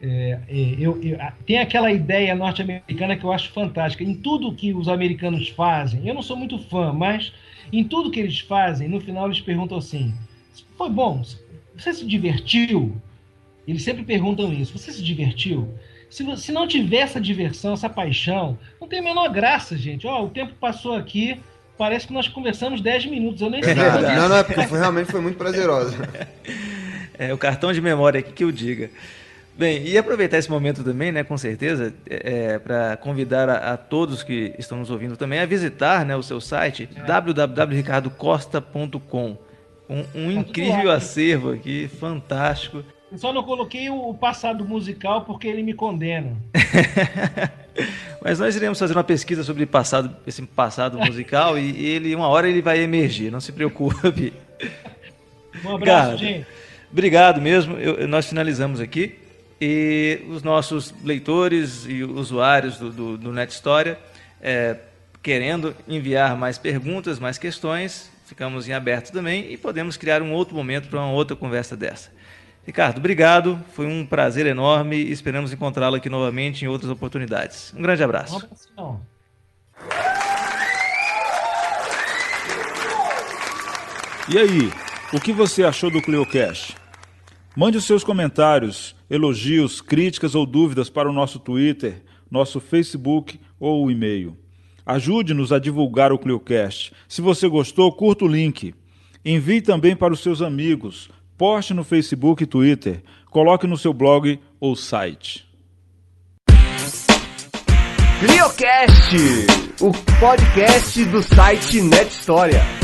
É, é, eu, eu, tem aquela ideia norte-americana que eu acho fantástica. Em tudo que os americanos fazem, eu não sou muito fã, mas em tudo que eles fazem, no final eles perguntam assim: foi bom? Você se divertiu? Eles sempre perguntam isso: você se divertiu? Se, se não tiver essa diversão, essa paixão, não tem a menor graça, gente. Ó, o tempo passou aqui, parece que nós conversamos 10 minutos. Eu nem sei. Não, não, não, é porque foi, realmente foi muito prazerosa. É o cartão de memória aqui que eu diga. Bem, e aproveitar esse momento também, né, com certeza, é, é para convidar a, a, todos que estão nos ouvindo também a visitar né, o seu site é. www.ricardocosta.com. Um, um tá incrível acervo aqui, fantástico. Eu só não coloquei o passado musical porque ele me condena. Mas nós iremos fazer uma pesquisa sobre passado, esse passado musical e ele, uma hora ele vai emergir, não se preocupe. Um abraço, Cara, gente. Obrigado mesmo. Eu, nós finalizamos aqui. E os nossos leitores e usuários do, do, do Net História, é, querendo enviar mais perguntas, mais questões, ficamos em aberto também e podemos criar um outro momento para uma outra conversa dessa. Ricardo, obrigado. Foi um prazer enorme e esperamos encontrá-lo aqui novamente em outras oportunidades. Um grande abraço. Um E aí, o que você achou do Cleocast? Mande os seus comentários, elogios, críticas ou dúvidas para o nosso Twitter, nosso Facebook ou o e-mail. Ajude-nos a divulgar o Cliocast. Se você gostou, curta o link. Envie também para os seus amigos. Poste no Facebook e Twitter. Coloque no seu blog ou site. Cliocast, o podcast do site Net História.